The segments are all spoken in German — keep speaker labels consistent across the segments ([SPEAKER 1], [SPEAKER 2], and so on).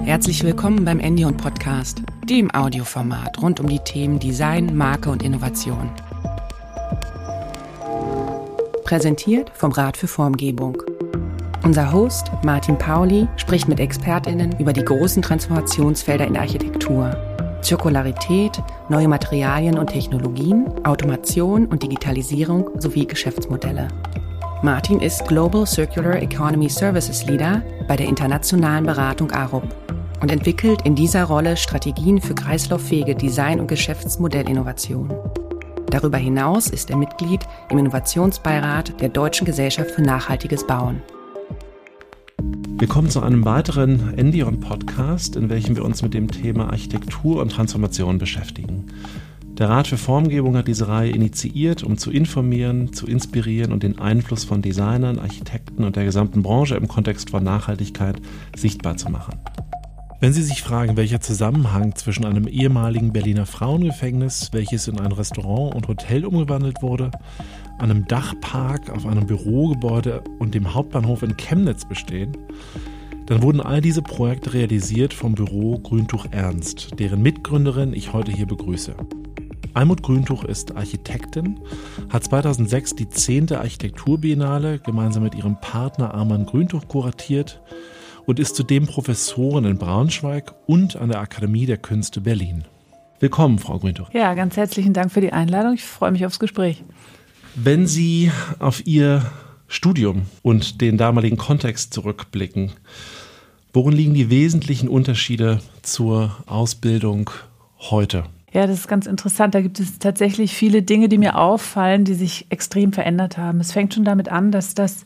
[SPEAKER 1] Herzlich willkommen beim Endion Podcast, dem Audioformat rund um die Themen Design, Marke und Innovation. Präsentiert vom Rat für Formgebung. Unser Host Martin Pauli spricht mit Expertinnen über die großen Transformationsfelder in der Architektur. Zirkularität, neue Materialien und Technologien, Automation und Digitalisierung sowie Geschäftsmodelle. Martin ist Global Circular Economy Services Leader bei der internationalen Beratung ARUP und entwickelt in dieser Rolle Strategien für kreislauffähige Design- und Geschäftsmodellinnovation. Darüber hinaus ist er Mitglied im Innovationsbeirat der Deutschen Gesellschaft für nachhaltiges Bauen.
[SPEAKER 2] Willkommen zu einem weiteren Endion Podcast, in welchem wir uns mit dem Thema Architektur und Transformation beschäftigen. Der Rat für Formgebung hat diese Reihe initiiert, um zu informieren, zu inspirieren und den Einfluss von Designern, Architekten und der gesamten Branche im Kontext von Nachhaltigkeit sichtbar zu machen. Wenn Sie sich fragen, welcher Zusammenhang zwischen einem ehemaligen Berliner Frauengefängnis, welches in ein Restaurant und Hotel umgewandelt wurde, einem Dachpark auf einem Bürogebäude und dem Hauptbahnhof in Chemnitz bestehen, dann wurden all diese Projekte realisiert vom Büro Grüntuch Ernst, deren Mitgründerin ich heute hier begrüße. Almut Grüntuch ist Architektin, hat 2006 die 10. Architekturbiennale gemeinsam mit ihrem Partner Arman Grüntuch kuratiert und ist zudem Professorin in Braunschweig und an der Akademie der Künste Berlin. Willkommen, Frau Grüntuch.
[SPEAKER 3] Ja, ganz herzlichen Dank für die Einladung. Ich freue mich aufs Gespräch.
[SPEAKER 2] Wenn Sie auf Ihr Studium und den damaligen Kontext zurückblicken, worin liegen die wesentlichen Unterschiede zur Ausbildung heute?
[SPEAKER 3] Ja, das ist ganz interessant. Da gibt es tatsächlich viele Dinge, die mir auffallen, die sich extrem verändert haben. Es fängt schon damit an, dass das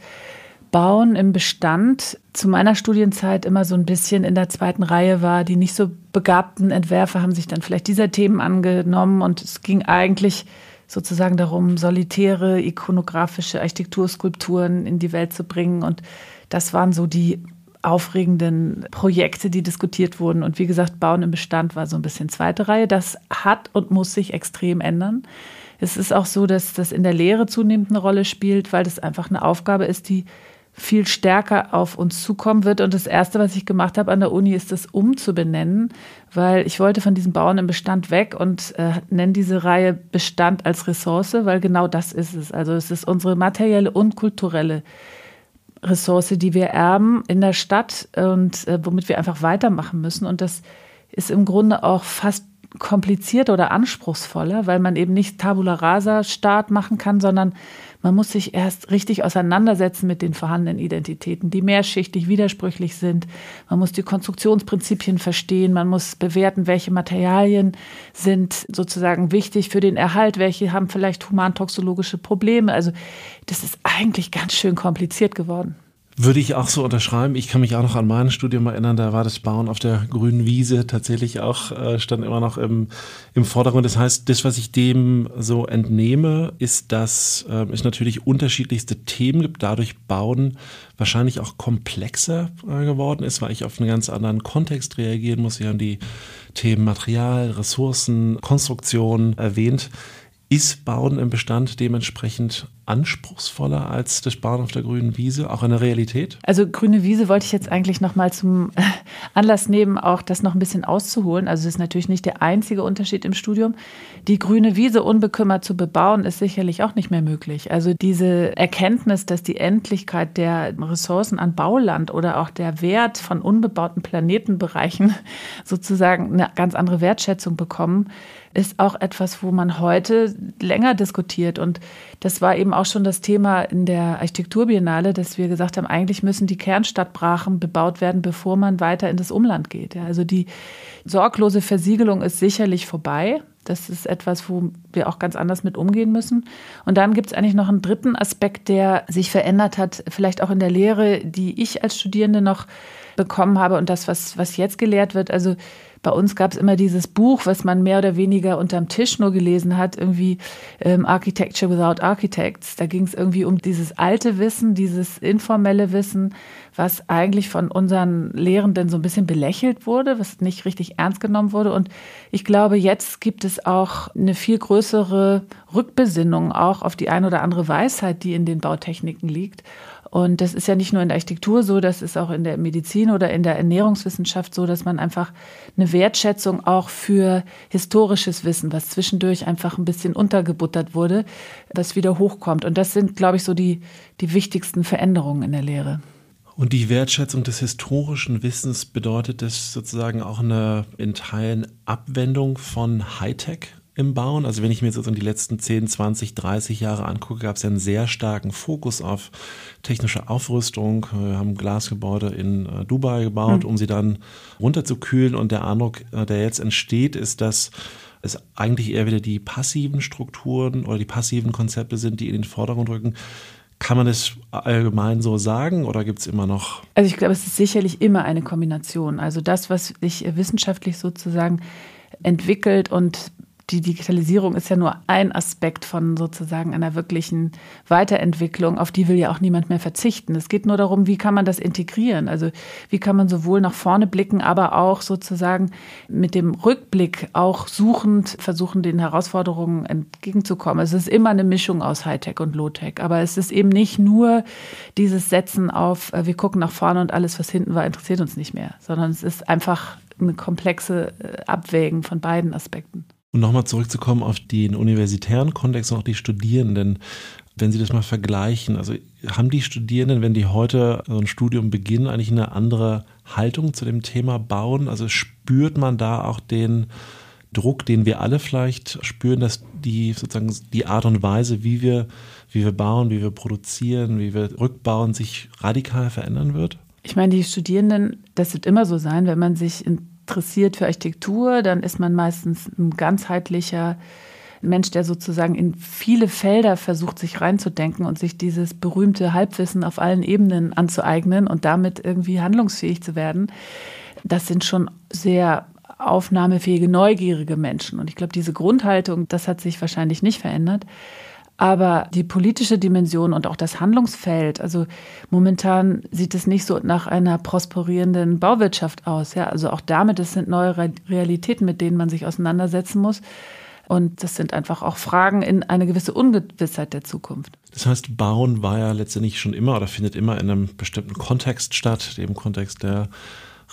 [SPEAKER 3] Bauen im Bestand zu meiner Studienzeit immer so ein bisschen in der zweiten Reihe war. Die nicht so begabten Entwerfer haben sich dann vielleicht dieser Themen angenommen und es ging eigentlich sozusagen darum, solitäre ikonografische Architekturskulpturen in die Welt zu bringen. Und das waren so die aufregenden Projekte, die diskutiert wurden. Und wie gesagt, Bauen im Bestand war so ein bisschen zweite Reihe. Das hat und muss sich extrem ändern. Es ist auch so, dass das in der Lehre zunehmend eine Rolle spielt, weil das einfach eine Aufgabe ist, die viel stärker auf uns zukommen wird. Und das Erste, was ich gemacht habe an der Uni, ist das umzubenennen, weil ich wollte von diesem Bauen im Bestand weg und äh, nenne diese Reihe Bestand als Ressource, weil genau das ist es. Also es ist unsere materielle und kulturelle Ressource, die wir erben in der Stadt und äh, womit wir einfach weitermachen müssen. Und das ist im Grunde auch fast komplizierter oder anspruchsvoller, weil man eben nicht Tabula Rasa Start machen kann, sondern man muss sich erst richtig auseinandersetzen mit den vorhandenen Identitäten, die mehrschichtig widersprüchlich sind. Man muss die Konstruktionsprinzipien verstehen. Man muss bewerten, welche Materialien sind sozusagen wichtig für den Erhalt, welche haben vielleicht humantoxologische Probleme. Also das ist eigentlich ganz schön kompliziert geworden.
[SPEAKER 2] Würde ich auch so unterschreiben. Ich kann mich auch noch an mein Studium erinnern, da war das Bauen auf der grünen Wiese tatsächlich auch, äh, stand immer noch im, im Vordergrund. Das heißt, das, was ich dem so entnehme, ist, dass äh, es natürlich unterschiedlichste Themen gibt, dadurch Bauen wahrscheinlich auch komplexer äh, geworden ist, weil ich auf einen ganz anderen Kontext reagieren muss. Sie haben die Themen Material, Ressourcen, Konstruktion erwähnt. Ist Bauen im Bestand dementsprechend anspruchsvoller als das Bauen auf der grünen Wiese, auch in der Realität?
[SPEAKER 3] Also grüne Wiese wollte ich jetzt eigentlich noch mal zum Anlass nehmen, auch das noch ein bisschen auszuholen. Also es ist natürlich nicht der einzige Unterschied im Studium. Die grüne Wiese unbekümmert zu bebauen, ist sicherlich auch nicht mehr möglich. Also diese Erkenntnis, dass die Endlichkeit der Ressourcen an Bauland oder auch der Wert von unbebauten Planetenbereichen sozusagen eine ganz andere Wertschätzung bekommen, ist auch etwas, wo man heute länger diskutiert. Und das war eben auch schon das Thema in der Architekturbiennale, dass wir gesagt haben, eigentlich müssen die Kernstadtbrachen bebaut werden, bevor man weiter in das Umland geht. Ja, also die sorglose Versiegelung ist sicherlich vorbei. Das ist etwas, wo wir auch ganz anders mit umgehen müssen. Und dann gibt es eigentlich noch einen dritten Aspekt, der sich verändert hat, vielleicht auch in der Lehre, die ich als Studierende noch bekommen habe und das, was, was jetzt gelehrt wird. Also bei uns gab es immer dieses Buch, was man mehr oder weniger unterm Tisch nur gelesen hat, irgendwie ähm, Architecture Without Architects. Da ging es irgendwie um dieses alte Wissen, dieses informelle Wissen, was eigentlich von unseren Lehrenden so ein bisschen belächelt wurde, was nicht richtig ernst genommen wurde. Und ich glaube, jetzt gibt es auch eine viel größere Rückbesinnung auch auf die ein oder andere Weisheit, die in den Bautechniken liegt. Und das ist ja nicht nur in der Architektur so, das ist auch in der Medizin oder in der Ernährungswissenschaft so, dass man einfach eine Wertschätzung auch für historisches Wissen, was zwischendurch einfach ein bisschen untergebuttert wurde, das wieder hochkommt. Und das sind, glaube ich, so die, die wichtigsten Veränderungen in der Lehre.
[SPEAKER 2] Und die Wertschätzung des historischen Wissens bedeutet das sozusagen auch eine in Teilen Abwendung von Hightech im Bauen. Also wenn ich mir jetzt die letzten 10, 20, 30 Jahre angucke, gab es ja einen sehr starken Fokus auf technische Aufrüstung. Wir haben Glasgebäude in äh, Dubai gebaut, mhm. um sie dann runterzukühlen. Und der Eindruck, äh, der jetzt entsteht, ist, dass es eigentlich eher wieder die passiven Strukturen oder die passiven Konzepte sind, die in den Vordergrund rücken. Kann man das allgemein so sagen oder gibt es immer noch?
[SPEAKER 3] Also ich glaube, es ist sicherlich immer eine Kombination. Also das, was sich wissenschaftlich sozusagen entwickelt und die Digitalisierung ist ja nur ein Aspekt von sozusagen einer wirklichen Weiterentwicklung, auf die will ja auch niemand mehr verzichten. Es geht nur darum, wie kann man das integrieren? Also wie kann man sowohl nach vorne blicken, aber auch sozusagen mit dem Rückblick auch suchend versuchen, den Herausforderungen entgegenzukommen. Es ist immer eine Mischung aus Hightech und Low-Tech, aber es ist eben nicht nur dieses Setzen auf, äh, wir gucken nach vorne und alles, was hinten war, interessiert uns nicht mehr, sondern es ist einfach eine komplexe äh, Abwägen von beiden Aspekten.
[SPEAKER 2] Und nochmal zurückzukommen auf den universitären Kontext und auch die Studierenden. Wenn Sie das mal vergleichen, also haben die Studierenden, wenn die heute so ein Studium beginnen, eigentlich eine andere Haltung zu dem Thema Bauen? Also spürt man da auch den Druck, den wir alle vielleicht spüren, dass die sozusagen die Art und Weise, wie wir, wie wir bauen, wie wir produzieren, wie wir rückbauen, sich radikal verändern wird?
[SPEAKER 3] Ich meine, die Studierenden, das wird immer so sein, wenn man sich in interessiert für Architektur, dann ist man meistens ein ganzheitlicher Mensch, der sozusagen in viele Felder versucht, sich reinzudenken und sich dieses berühmte Halbwissen auf allen Ebenen anzueignen und damit irgendwie handlungsfähig zu werden. Das sind schon sehr aufnahmefähige, neugierige Menschen. Und ich glaube, diese Grundhaltung, das hat sich wahrscheinlich nicht verändert. Aber die politische Dimension und auch das Handlungsfeld, also momentan sieht es nicht so nach einer prosperierenden Bauwirtschaft aus. Ja, also auch damit, es sind neue Realitäten, mit denen man sich auseinandersetzen muss. Und das sind einfach auch Fragen in eine gewisse Ungewissheit der Zukunft.
[SPEAKER 2] Das heißt, Bauen war ja letztendlich schon immer oder findet immer in einem bestimmten Kontext statt, dem Kontext der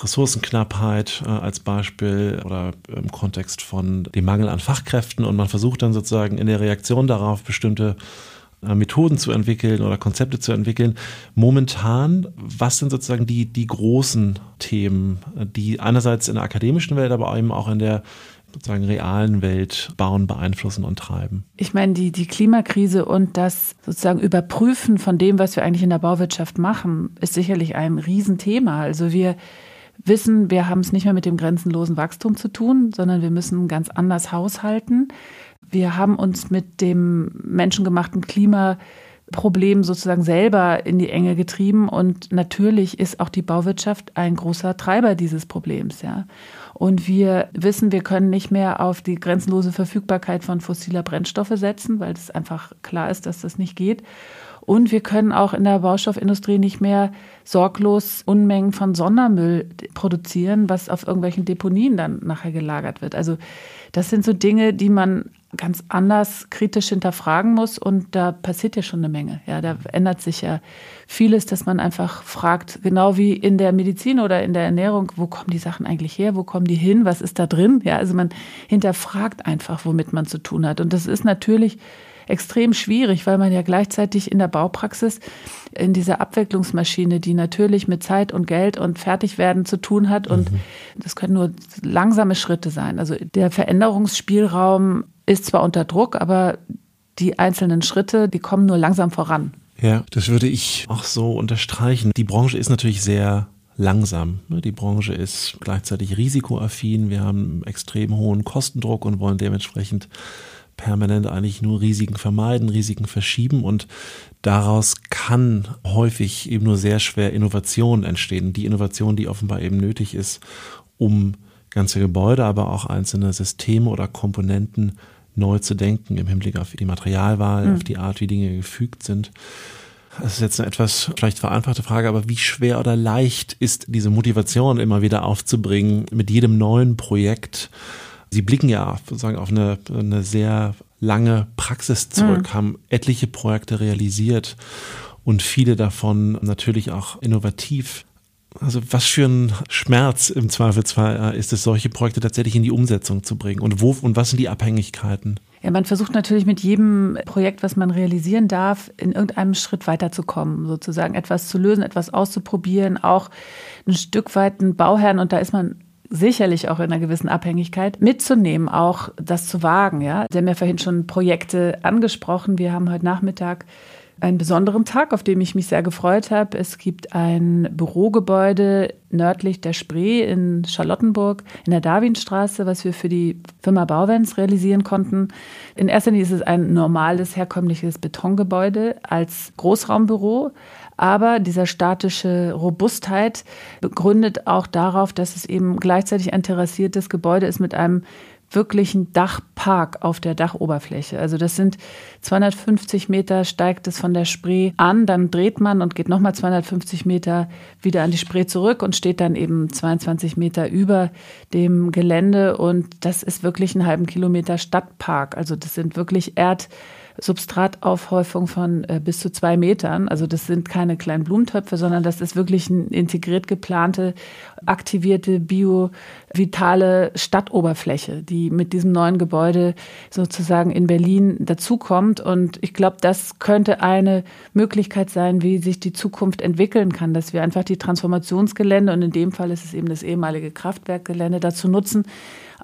[SPEAKER 2] Ressourcenknappheit äh, als Beispiel oder im Kontext von dem Mangel an Fachkräften und man versucht dann sozusagen in der Reaktion darauf bestimmte äh, Methoden zu entwickeln oder Konzepte zu entwickeln. Momentan, was sind sozusagen die, die großen Themen, die einerseits in der akademischen Welt, aber eben auch in der sozusagen realen Welt bauen, beeinflussen und treiben?
[SPEAKER 3] Ich meine, die, die Klimakrise und das sozusagen Überprüfen von dem, was wir eigentlich in der Bauwirtschaft machen, ist sicherlich ein Riesenthema. Also wir wissen, wir haben es nicht mehr mit dem grenzenlosen Wachstum zu tun, sondern wir müssen ganz anders haushalten. Wir haben uns mit dem menschengemachten Klimaproblem sozusagen selber in die Enge getrieben und natürlich ist auch die Bauwirtschaft ein großer Treiber dieses Problems, ja. Und wir wissen, wir können nicht mehr auf die grenzenlose Verfügbarkeit von fossiler Brennstoffe setzen, weil es einfach klar ist, dass das nicht geht. Und wir können auch in der Baustoffindustrie nicht mehr sorglos Unmengen von Sondermüll produzieren, was auf irgendwelchen Deponien dann nachher gelagert wird. Also das sind so Dinge, die man ganz anders kritisch hinterfragen muss und da passiert ja schon eine Menge. Ja, da ändert sich ja vieles, dass man einfach fragt, genau wie in der Medizin oder in der Ernährung, wo kommen die Sachen eigentlich her, wo kommen die hin, was ist da drin? Ja, also man hinterfragt einfach, womit man zu tun hat und das ist natürlich extrem schwierig, weil man ja gleichzeitig in der Baupraxis in dieser Abwicklungsmaschine, die natürlich mit Zeit und Geld und Fertigwerden zu tun hat. Und mhm. das können nur langsame Schritte sein. Also der Veränderungsspielraum ist zwar unter Druck, aber die einzelnen Schritte, die kommen nur langsam voran.
[SPEAKER 2] Ja, das würde ich auch so unterstreichen. Die Branche ist natürlich sehr langsam. Die Branche ist gleichzeitig risikoaffin. Wir haben extrem hohen Kostendruck und wollen dementsprechend permanent eigentlich nur Risiken vermeiden, Risiken verschieben und daraus kann häufig eben nur sehr schwer Innovation entstehen. Die Innovation, die offenbar eben nötig ist, um ganze Gebäude, aber auch einzelne Systeme oder Komponenten neu zu denken im Hinblick auf die Materialwahl, mhm. auf die Art, wie Dinge gefügt sind. Das ist jetzt eine etwas vielleicht vereinfachte Frage, aber wie schwer oder leicht ist diese Motivation immer wieder aufzubringen, mit jedem neuen Projekt Sie blicken ja sozusagen auf eine, eine sehr lange Praxis zurück, mhm. haben etliche Projekte realisiert. und viele davon natürlich auch innovativ. Also was für ein Schmerz im Zweifelsfall äh, ist es, solche Projekte tatsächlich in die Umsetzung zu bringen und wo und was sind die Abhängigkeiten?
[SPEAKER 3] Ja, man versucht natürlich mit jedem Projekt, was man realisieren darf, in irgendeinem Schritt weiterzukommen, sozusagen etwas zu lösen, etwas auszuprobieren, auch ein Stück weit einen Bauherrn und da ist man sicherlich auch in einer gewissen Abhängigkeit mitzunehmen, auch das zu wagen. Ja, Sie haben ja vorhin schon Projekte angesprochen. Wir haben heute Nachmittag einen besonderen Tag, auf dem ich mich sehr gefreut habe. Es gibt ein Bürogebäude nördlich der Spree in Charlottenburg in der Darwinstraße, was wir für die Firma Bauwens realisieren konnten. In erster Linie ist es ein normales, herkömmliches Betongebäude als Großraumbüro. Aber dieser statische Robustheit begründet auch darauf, dass es eben gleichzeitig ein terrassiertes Gebäude ist mit einem wirklichen Dachpark auf der Dachoberfläche. Also das sind 250 Meter steigt es von der Spree an, dann dreht man und geht nochmal 250 Meter wieder an die Spree zurück und steht dann eben 22 Meter über dem Gelände und das ist wirklich einen halben Kilometer Stadtpark. Also das sind wirklich Erd Substrataufhäufung von äh, bis zu zwei Metern. Also das sind keine kleinen Blumentöpfe, sondern das ist wirklich eine integriert geplante, aktivierte, bio-vitale Stadtoberfläche, die mit diesem neuen Gebäude sozusagen in Berlin dazukommt. Und ich glaube, das könnte eine Möglichkeit sein, wie sich die Zukunft entwickeln kann, dass wir einfach die Transformationsgelände, und in dem Fall ist es eben das ehemalige Kraftwerkgelände, dazu nutzen,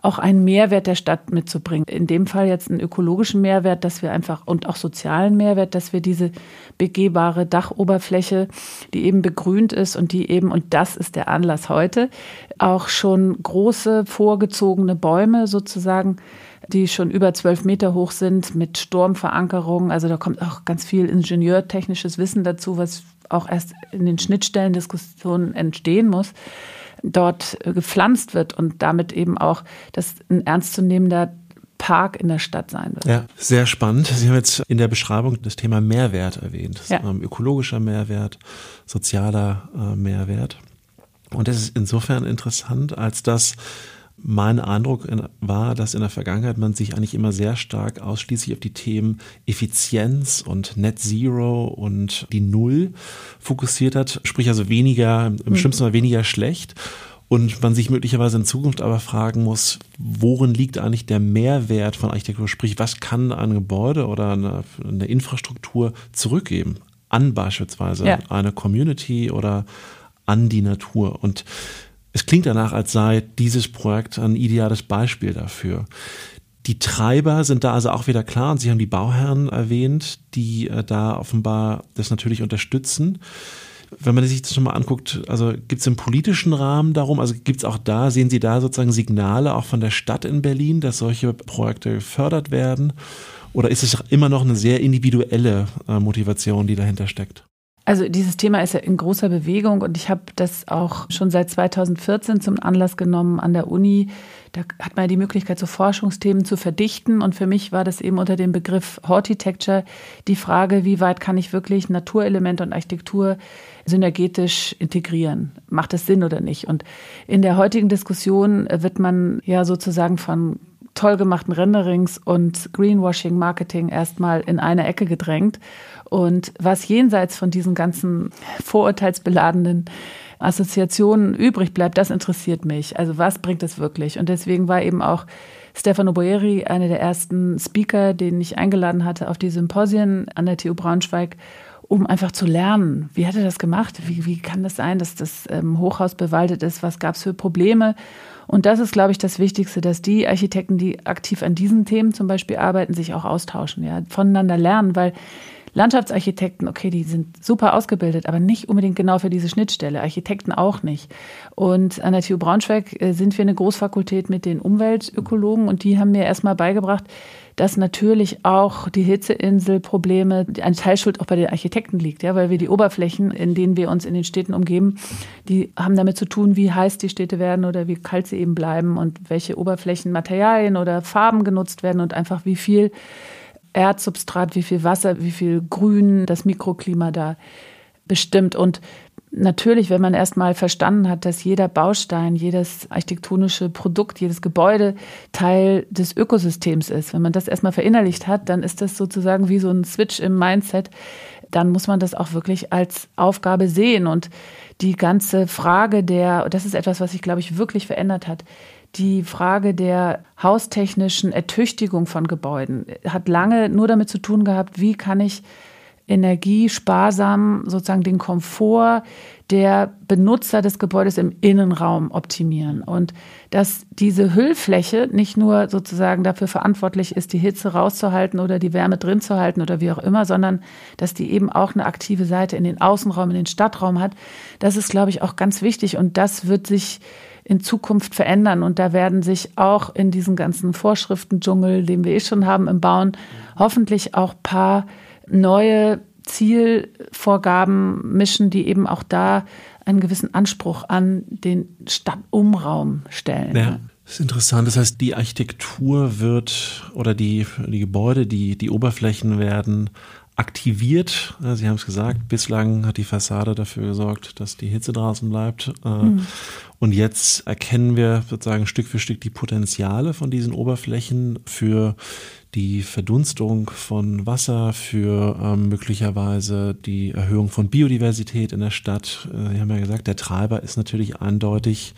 [SPEAKER 3] auch einen Mehrwert der Stadt mitzubringen. In dem Fall jetzt einen ökologischen Mehrwert, dass wir einfach und auch sozialen Mehrwert, dass wir diese begehbare Dachoberfläche, die eben begrünt ist und die eben, und das ist der Anlass heute, auch schon große vorgezogene Bäume sozusagen die schon über zwölf Meter hoch sind mit Sturmverankerung. Also da kommt auch ganz viel ingenieurtechnisches Wissen dazu, was auch erst in den Schnittstellendiskussionen entstehen muss dort äh, gepflanzt wird und damit eben auch das ein ernstzunehmender Park in der Stadt sein wird.
[SPEAKER 2] Ja, sehr spannend. Sie haben jetzt in der Beschreibung das Thema Mehrwert erwähnt. Ja. Ökologischer Mehrwert, sozialer äh, Mehrwert. Und das ist insofern interessant, als dass mein Eindruck war, dass in der Vergangenheit man sich eigentlich immer sehr stark ausschließlich auf die Themen Effizienz und Net Zero und die Null fokussiert hat, sprich also weniger, im mhm. schlimmsten Fall weniger schlecht. Und man sich möglicherweise in Zukunft aber fragen muss, worin liegt eigentlich der Mehrwert von Architektur? Sprich, was kann ein Gebäude oder eine, eine Infrastruktur zurückgeben an beispielsweise ja. eine Community oder an die Natur? Und es klingt danach, als sei dieses Projekt ein ideales Beispiel dafür. Die Treiber sind da also auch wieder klar und Sie haben die Bauherren erwähnt, die äh, da offenbar das natürlich unterstützen. Wenn man sich das schon mal anguckt, also gibt es im politischen Rahmen darum, also gibt es auch da, sehen Sie da sozusagen Signale auch von der Stadt in Berlin, dass solche Projekte gefördert werden? Oder ist es immer noch eine sehr individuelle äh, Motivation, die dahinter steckt?
[SPEAKER 3] Also dieses Thema ist ja in großer Bewegung und ich habe das auch schon seit 2014 zum Anlass genommen an der Uni. Da hat man ja die Möglichkeit, so Forschungsthemen zu verdichten. Und für mich war das eben unter dem Begriff Hortitecture die Frage, wie weit kann ich wirklich Naturelemente und Architektur synergetisch integrieren? Macht das Sinn oder nicht? Und in der heutigen Diskussion wird man ja sozusagen von toll gemachten Renderings und Greenwashing Marketing erstmal in eine Ecke gedrängt. Und was jenseits von diesen ganzen vorurteilsbeladenen Assoziationen übrig bleibt, das interessiert mich. Also was bringt es wirklich? Und deswegen war eben auch Stefano Boeri einer der ersten Speaker, den ich eingeladen hatte auf die Symposien an der TU Braunschweig, um einfach zu lernen. Wie hat er das gemacht? Wie, wie kann das sein, dass das ähm, Hochhaus bewaldet ist? Was gab es für Probleme? Und das ist, glaube ich, das Wichtigste, dass die Architekten, die aktiv an diesen Themen zum Beispiel arbeiten, sich auch austauschen, ja, voneinander lernen, weil Landschaftsarchitekten, okay, die sind super ausgebildet, aber nicht unbedingt genau für diese Schnittstelle. Architekten auch nicht. Und an der TU Braunschweig äh, sind wir eine Großfakultät mit den Umweltökologen und die haben mir erstmal beigebracht, dass natürlich auch die Hitzeinselprobleme, ein Teilschuld auch bei den Architekten liegt, ja, weil wir die Oberflächen, in denen wir uns in den Städten umgeben, die haben damit zu tun, wie heiß die Städte werden oder wie kalt sie eben bleiben und welche Oberflächenmaterialien oder Farben genutzt werden und einfach wie viel Erdsubstrat, wie viel Wasser, wie viel Grün das Mikroklima da bestimmt. Und natürlich, wenn man erstmal verstanden hat, dass jeder Baustein, jedes architektonische Produkt, jedes Gebäude Teil des Ökosystems ist, wenn man das erstmal verinnerlicht hat, dann ist das sozusagen wie so ein Switch im Mindset, dann muss man das auch wirklich als Aufgabe sehen. Und die ganze Frage der, das ist etwas, was sich, glaube ich, wirklich verändert hat, die Frage der haustechnischen Ertüchtigung von Gebäuden hat lange nur damit zu tun gehabt, wie kann ich energiesparsam sozusagen den Komfort der Benutzer des Gebäudes im Innenraum optimieren. Und dass diese Hüllfläche nicht nur sozusagen dafür verantwortlich ist, die Hitze rauszuhalten oder die Wärme drin zu halten oder wie auch immer, sondern dass die eben auch eine aktive Seite in den Außenraum, in den Stadtraum hat, das ist, glaube ich, auch ganz wichtig. Und das wird sich in Zukunft verändern. Und da werden sich auch in diesen ganzen Vorschriften-Dschungel, den wir eh schon haben im Bauen, hoffentlich auch paar neue Zielvorgaben mischen, die eben auch da einen gewissen Anspruch an den Stadtumraum stellen.
[SPEAKER 2] Ja. Das ist interessant. Das heißt, die Architektur wird oder die, die Gebäude, die, die Oberflächen werden aktiviert. Sie haben es gesagt, bislang hat die Fassade dafür gesorgt, dass die Hitze draußen bleibt. Mhm. Und jetzt erkennen wir sozusagen Stück für Stück die Potenziale von diesen Oberflächen für die Verdunstung von Wasser, für ähm, möglicherweise die Erhöhung von Biodiversität in der Stadt. Äh, Sie haben ja gesagt, der Treiber ist natürlich eindeutig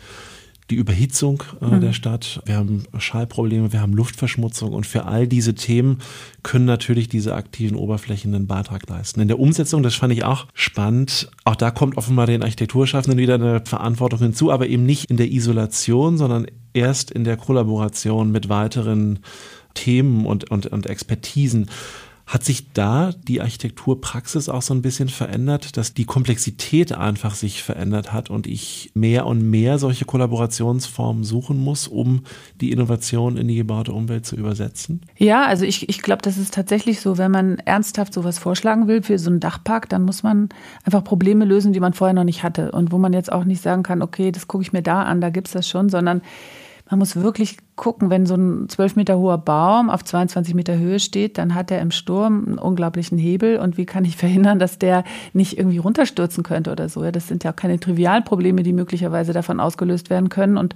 [SPEAKER 2] die Überhitzung äh, mhm. der Stadt, wir haben Schallprobleme, wir haben Luftverschmutzung und für all diese Themen können natürlich diese aktiven Oberflächen einen Beitrag leisten. In der Umsetzung, das fand ich auch spannend, auch da kommt offenbar den Architekturschaffenden wieder eine Verantwortung hinzu, aber eben nicht in der Isolation, sondern erst in der Kollaboration mit weiteren Themen und, und, und Expertisen. Hat sich da die Architekturpraxis auch so ein bisschen verändert, dass die Komplexität einfach sich verändert hat und ich mehr und mehr solche Kollaborationsformen suchen muss, um die Innovation in die gebaute Umwelt zu übersetzen?
[SPEAKER 3] Ja, also ich, ich glaube, das ist tatsächlich so, wenn man ernsthaft sowas vorschlagen will für so einen Dachpark, dann muss man einfach Probleme lösen, die man vorher noch nicht hatte und wo man jetzt auch nicht sagen kann, okay, das gucke ich mir da an, da gibt es das schon, sondern man muss wirklich gucken, wenn so ein zwölf Meter hoher Baum auf 22 Meter Höhe steht, dann hat er im Sturm einen unglaublichen Hebel. Und wie kann ich verhindern, dass der nicht irgendwie runterstürzen könnte oder so? Ja, das sind ja auch keine trivialen Probleme, die möglicherweise davon ausgelöst werden können. Und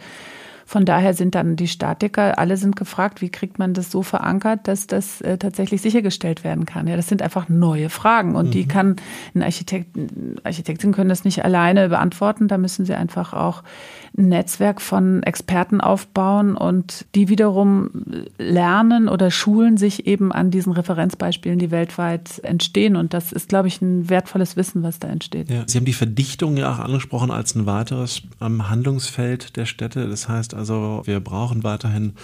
[SPEAKER 3] von daher sind dann die Statiker, alle sind gefragt, wie kriegt man das so verankert, dass das äh, tatsächlich sichergestellt werden kann. Ja, das sind einfach neue Fragen und mhm. die kann ein Architekt, Architektin können das nicht alleine beantworten. Da müssen sie einfach auch ein Netzwerk von Experten aufbauen und die wiederum lernen oder schulen sich eben an diesen Referenzbeispielen, die weltweit entstehen. Und das ist, glaube ich, ein wertvolles Wissen, was da entsteht.
[SPEAKER 2] Ja, Sie haben die Verdichtung ja auch angesprochen als ein weiteres Handlungsfeld der Städte. Das heißt also, wir brauchen weiterhin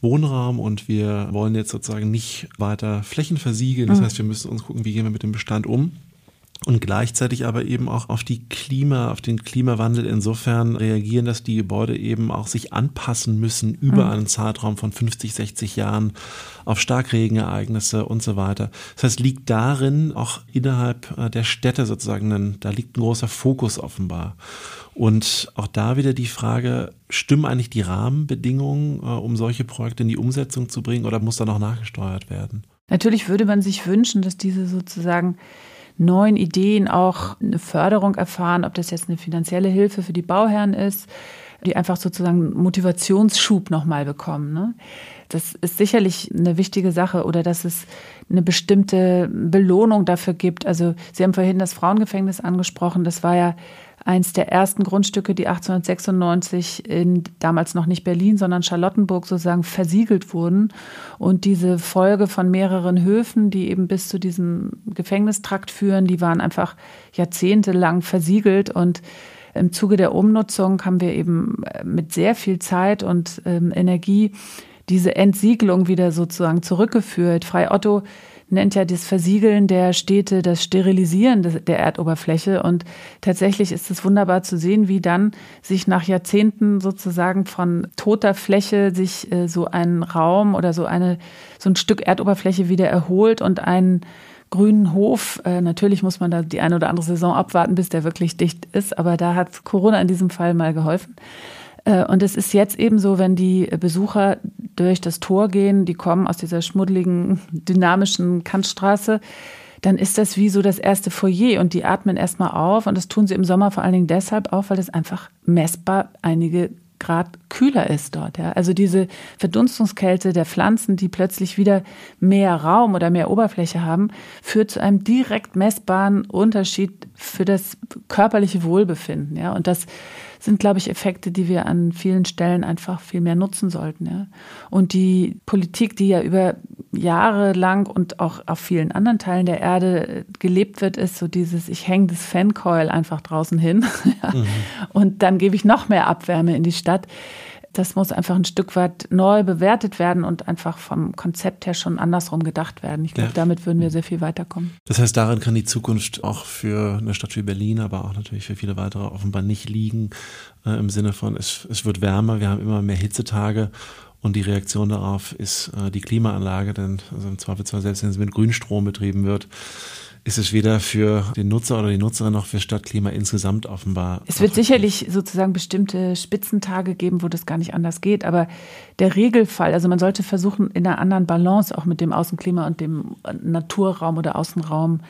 [SPEAKER 2] Wohnraum und wir wollen jetzt sozusagen nicht weiter Flächen versiegeln. Das mhm. heißt, wir müssen uns gucken, wie gehen wir mit dem Bestand um und gleichzeitig aber eben auch auf die Klima, auf den Klimawandel insofern reagieren, dass die Gebäude eben auch sich anpassen müssen über mhm. einen Zeitraum von 50, 60 Jahren auf Starkregenereignisse und so weiter. Das heißt, liegt darin auch innerhalb äh, der Städte sozusagen, da liegt ein großer Fokus offenbar. Und auch da wieder die Frage, stimmen eigentlich die Rahmenbedingungen, äh, um solche Projekte in die Umsetzung zu bringen oder muss da noch nachgesteuert werden?
[SPEAKER 3] Natürlich würde man sich wünschen, dass diese sozusagen neuen Ideen auch eine Förderung erfahren, ob das jetzt eine finanzielle Hilfe für die Bauherren ist, die einfach sozusagen Motivationsschub nochmal bekommen. Ne? Das ist sicherlich eine wichtige Sache oder dass es eine bestimmte Belohnung dafür gibt. Also Sie haben vorhin das Frauengefängnis angesprochen. Das war ja eins der ersten Grundstücke, die 1896 in damals noch nicht Berlin, sondern Charlottenburg sozusagen versiegelt wurden. Und diese Folge von mehreren Höfen, die eben bis zu diesem Gefängnistrakt führen, die waren einfach jahrzehntelang versiegelt und im Zuge der Umnutzung haben wir eben mit sehr viel Zeit und ähm, Energie diese Entsiegelung wieder sozusagen zurückgeführt. Frei Otto nennt ja das Versiegeln der Städte das Sterilisieren der Erdoberfläche. Und tatsächlich ist es wunderbar zu sehen, wie dann sich nach Jahrzehnten sozusagen von toter Fläche sich äh, so ein Raum oder so eine, so ein Stück Erdoberfläche wieder erholt und ein grünen Hof. Äh, natürlich muss man da die eine oder andere Saison abwarten, bis der wirklich dicht ist, aber da hat Corona in diesem Fall mal geholfen. Äh, und es ist jetzt eben so, wenn die Besucher durch das Tor gehen, die kommen aus dieser schmuddeligen, dynamischen Kantstraße, dann ist das wie so das erste Foyer und die atmen erstmal auf und das tun sie im Sommer vor allen Dingen deshalb auf, weil es einfach messbar einige Grad kühler ist dort. Ja. Also diese Verdunstungskälte der Pflanzen, die plötzlich wieder mehr Raum oder mehr Oberfläche haben, führt zu einem direkt messbaren Unterschied für das körperliche Wohlbefinden. Ja. Und das sind, glaube ich, Effekte, die wir an vielen Stellen einfach viel mehr nutzen sollten. Ja. Und die Politik, die ja über Jahre lang und auch auf vielen anderen Teilen der Erde gelebt wird, ist so dieses, ich hänge das Fancoil einfach draußen hin ja. mhm. und dann gebe ich noch mehr Abwärme in die Stadt das muss einfach ein Stück weit neu bewertet werden und einfach vom Konzept her schon andersrum gedacht werden. Ich glaube, ja. damit würden wir sehr viel weiterkommen.
[SPEAKER 2] Das heißt, darin kann die Zukunft auch für eine Stadt wie Berlin, aber auch natürlich für viele weitere offenbar nicht liegen, äh, im Sinne von, es, es wird wärmer, wir haben immer mehr Hitzetage und die Reaktion darauf ist äh, die Klimaanlage, denn also im Zweifelsfall, selbst wenn es mit Grünstrom betrieben wird, ist es weder für den Nutzer oder die Nutzerin noch für Stadtklima insgesamt offenbar.
[SPEAKER 3] Es wird sicherlich sozusagen bestimmte Spitzentage geben, wo das gar nicht anders geht, aber der Regelfall, also man sollte versuchen, in einer anderen Balance auch mit dem Außenklima und dem Naturraum oder Außenraum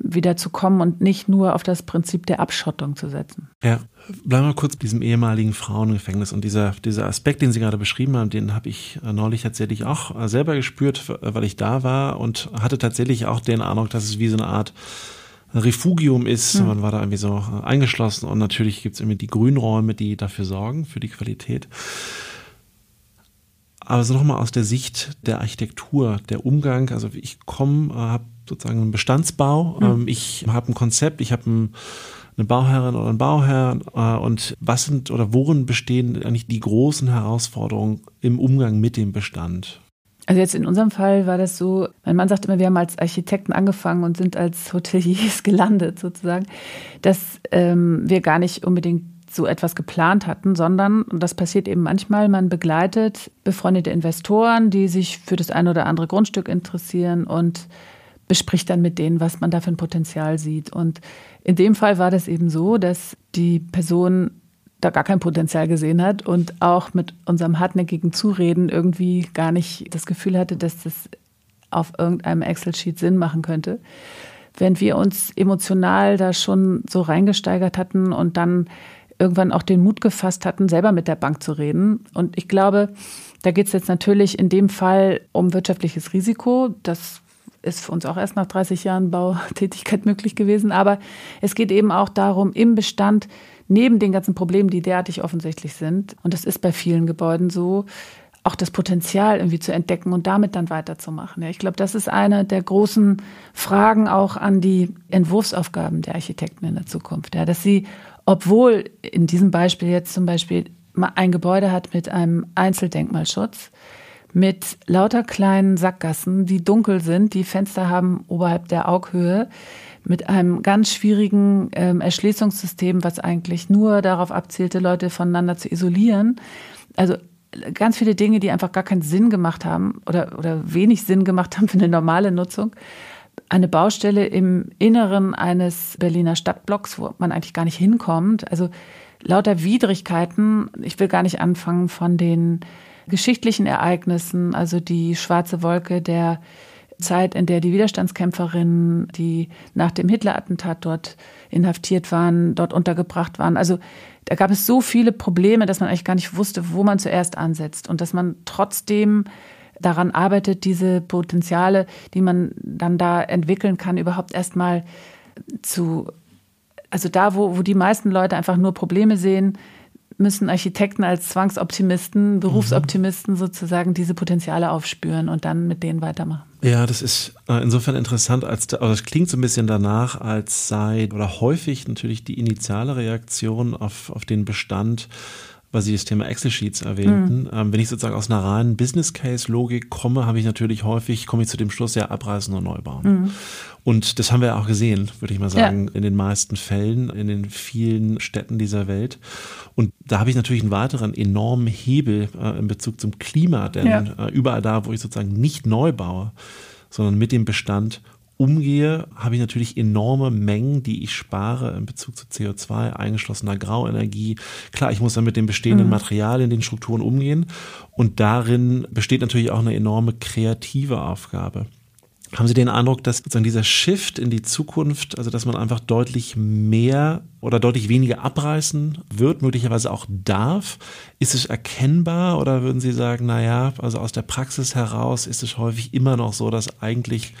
[SPEAKER 3] wieder zu kommen und nicht nur auf das Prinzip der Abschottung zu setzen.
[SPEAKER 2] Ja, bleiben wir kurz bei diesem ehemaligen Frauengefängnis und dieser, dieser Aspekt, den Sie gerade beschrieben haben, den habe ich äh, neulich tatsächlich auch äh, selber gespürt, weil ich da war und hatte tatsächlich auch den Eindruck, dass es wie so eine Art Refugium ist. Mhm. Man war da irgendwie so äh, eingeschlossen und natürlich gibt es irgendwie die Grünräume, die dafür sorgen, für die Qualität. Aber so nochmal aus der Sicht der Architektur, der Umgang, also ich komme, habe sozusagen einen Bestandsbau. Mhm. Ich habe ein Konzept, ich habe ein, eine Bauherrin oder einen Bauherr. Äh, und was sind oder worin bestehen eigentlich die großen Herausforderungen im Umgang mit dem Bestand?
[SPEAKER 3] Also jetzt in unserem Fall war das so, mein Mann sagt immer, wir haben als Architekten angefangen und sind als Hoteliers gelandet sozusagen, dass ähm, wir gar nicht unbedingt so etwas geplant hatten, sondern, und das passiert eben manchmal, man begleitet befreundete Investoren, die sich für das eine oder andere Grundstück interessieren und bespricht dann mit denen, was man da für ein Potenzial sieht. Und in dem Fall war das eben so, dass die Person da gar kein Potenzial gesehen hat und auch mit unserem hartnäckigen Zureden irgendwie gar nicht das Gefühl hatte, dass das auf irgendeinem Excel-Sheet Sinn machen könnte. Während wir uns emotional da schon so reingesteigert hatten und dann irgendwann auch den Mut gefasst hatten, selber mit der Bank zu reden. Und ich glaube, da geht es jetzt natürlich in dem Fall um wirtschaftliches Risiko. Das ist für uns auch erst nach 30 Jahren Bautätigkeit möglich gewesen. Aber es geht eben auch darum, im Bestand, neben den ganzen Problemen, die derartig offensichtlich sind, und das ist bei vielen Gebäuden so, auch das Potenzial irgendwie zu entdecken und damit dann weiterzumachen. Ja, ich glaube, das ist eine der großen Fragen auch an die Entwurfsaufgaben der Architekten in der Zukunft. Ja, dass sie, obwohl in diesem Beispiel jetzt zum Beispiel ein Gebäude hat mit einem Einzeldenkmalschutz, mit lauter kleinen Sackgassen, die dunkel sind, die Fenster haben oberhalb der Aughöhe, mit einem ganz schwierigen ähm, Erschließungssystem, was eigentlich nur darauf abzielte, Leute voneinander zu isolieren. Also ganz viele Dinge, die einfach gar keinen Sinn gemacht haben oder, oder wenig Sinn gemacht haben für eine normale Nutzung. Eine Baustelle im Inneren eines Berliner Stadtblocks, wo man eigentlich gar nicht hinkommt. Also lauter Widrigkeiten. Ich will gar nicht anfangen von den geschichtlichen Ereignissen, also die schwarze Wolke der Zeit, in der die Widerstandskämpferinnen, die nach dem Hitler-Attentat dort inhaftiert waren, dort untergebracht waren. Also da gab es so viele Probleme, dass man eigentlich gar nicht wusste, wo man zuerst ansetzt und dass man trotzdem daran arbeitet, diese Potenziale, die man dann da entwickeln kann, überhaupt erstmal zu, also da, wo, wo die meisten Leute einfach nur Probleme sehen, müssen Architekten als Zwangsoptimisten, Berufsoptimisten sozusagen diese Potenziale aufspüren und dann mit denen weitermachen.
[SPEAKER 2] Ja, das ist äh, insofern interessant, als also es klingt so ein bisschen danach, als sei oder häufig natürlich die initiale Reaktion auf, auf den Bestand weil Sie das Thema Excel-Sheets erwähnten. Mhm. Ähm, wenn ich sozusagen aus einer reinen Business-Case-Logik komme, habe ich natürlich häufig, komme ich zu dem Schluss, ja, abreißen und neu bauen. Mhm. Und das haben wir ja auch gesehen, würde ich mal sagen, ja. in den meisten Fällen, in den vielen Städten dieser Welt. Und da habe ich natürlich einen weiteren enormen Hebel äh, in Bezug zum Klima, denn ja. äh, überall da, wo ich sozusagen nicht neu baue, sondern mit dem Bestand umgehe, habe ich natürlich enorme Mengen, die ich spare in Bezug zu CO2, eingeschlossener Grauenergie. Klar, ich muss dann mit den bestehenden mhm. Materialien, den Strukturen umgehen. Und darin besteht natürlich auch eine enorme kreative Aufgabe. Haben Sie den Eindruck, dass sozusagen dieser Shift in die Zukunft, also dass man einfach deutlich mehr oder deutlich weniger abreißen wird, möglicherweise auch darf? Ist es erkennbar oder würden Sie sagen, naja, also aus der Praxis heraus ist es häufig immer noch so, dass eigentlich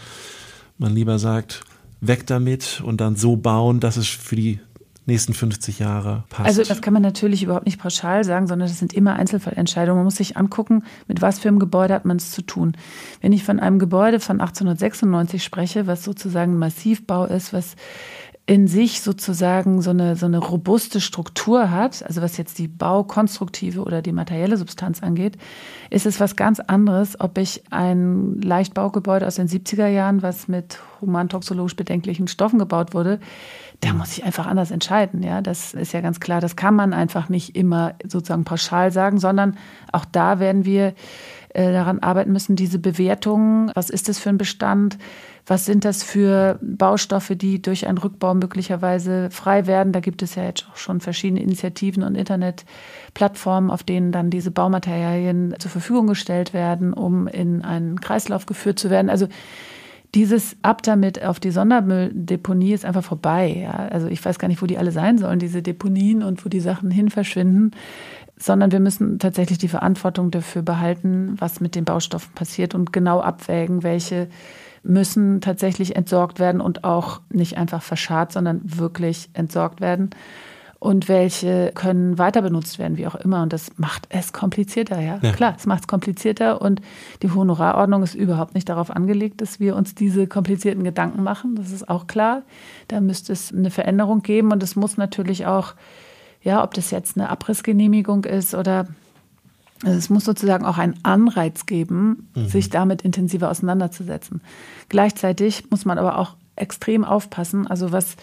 [SPEAKER 2] man lieber sagt, weg damit und dann so bauen, dass es für die nächsten 50 Jahre passt.
[SPEAKER 3] Also das kann man natürlich überhaupt nicht pauschal sagen, sondern das sind immer Einzelfallentscheidungen. Man muss sich angucken, mit was für einem Gebäude hat man es zu tun. Wenn ich von einem Gebäude von 1896 spreche, was sozusagen ein Massivbau ist, was in sich sozusagen so eine, so eine robuste Struktur hat, also was jetzt die baukonstruktive oder die materielle Substanz angeht, ist es was ganz anderes, ob ich ein Leichtbaugebäude aus den 70er Jahren, was mit humantoxologisch bedenklichen Stoffen gebaut wurde, da muss ich einfach anders entscheiden. Ja, das ist ja ganz klar. Das kann man einfach nicht immer sozusagen pauschal sagen, sondern auch da werden wir daran arbeiten müssen, diese Bewertungen, was ist das für ein Bestand, was sind das für Baustoffe, die durch einen Rückbau möglicherweise frei werden? Da gibt es ja jetzt auch schon verschiedene Initiativen und Internetplattformen, auf denen dann diese Baumaterialien zur Verfügung gestellt werden, um in einen Kreislauf geführt zu werden. Also dieses Ab damit auf die Sondermülldeponie ist einfach vorbei. Ja? Also ich weiß gar nicht, wo die alle sein sollen, diese Deponien und wo die Sachen hin verschwinden sondern wir müssen tatsächlich die Verantwortung dafür behalten, was mit den Baustoffen passiert und genau abwägen, welche müssen tatsächlich entsorgt werden und auch nicht einfach verscharrt, sondern wirklich entsorgt werden. Und welche können weiter benutzt werden, wie auch immer. Und das macht es komplizierter, ja. ja. Klar, es macht es komplizierter. Und die Honorarordnung ist überhaupt nicht darauf angelegt, dass wir uns diese komplizierten Gedanken machen. Das ist auch klar. Da müsste es eine Veränderung geben. Und es muss natürlich auch, ja, ob das jetzt eine Abrissgenehmigung ist oder also es muss sozusagen auch einen Anreiz geben, mhm. sich damit intensiver auseinanderzusetzen. Gleichzeitig muss man aber auch extrem aufpassen. Also was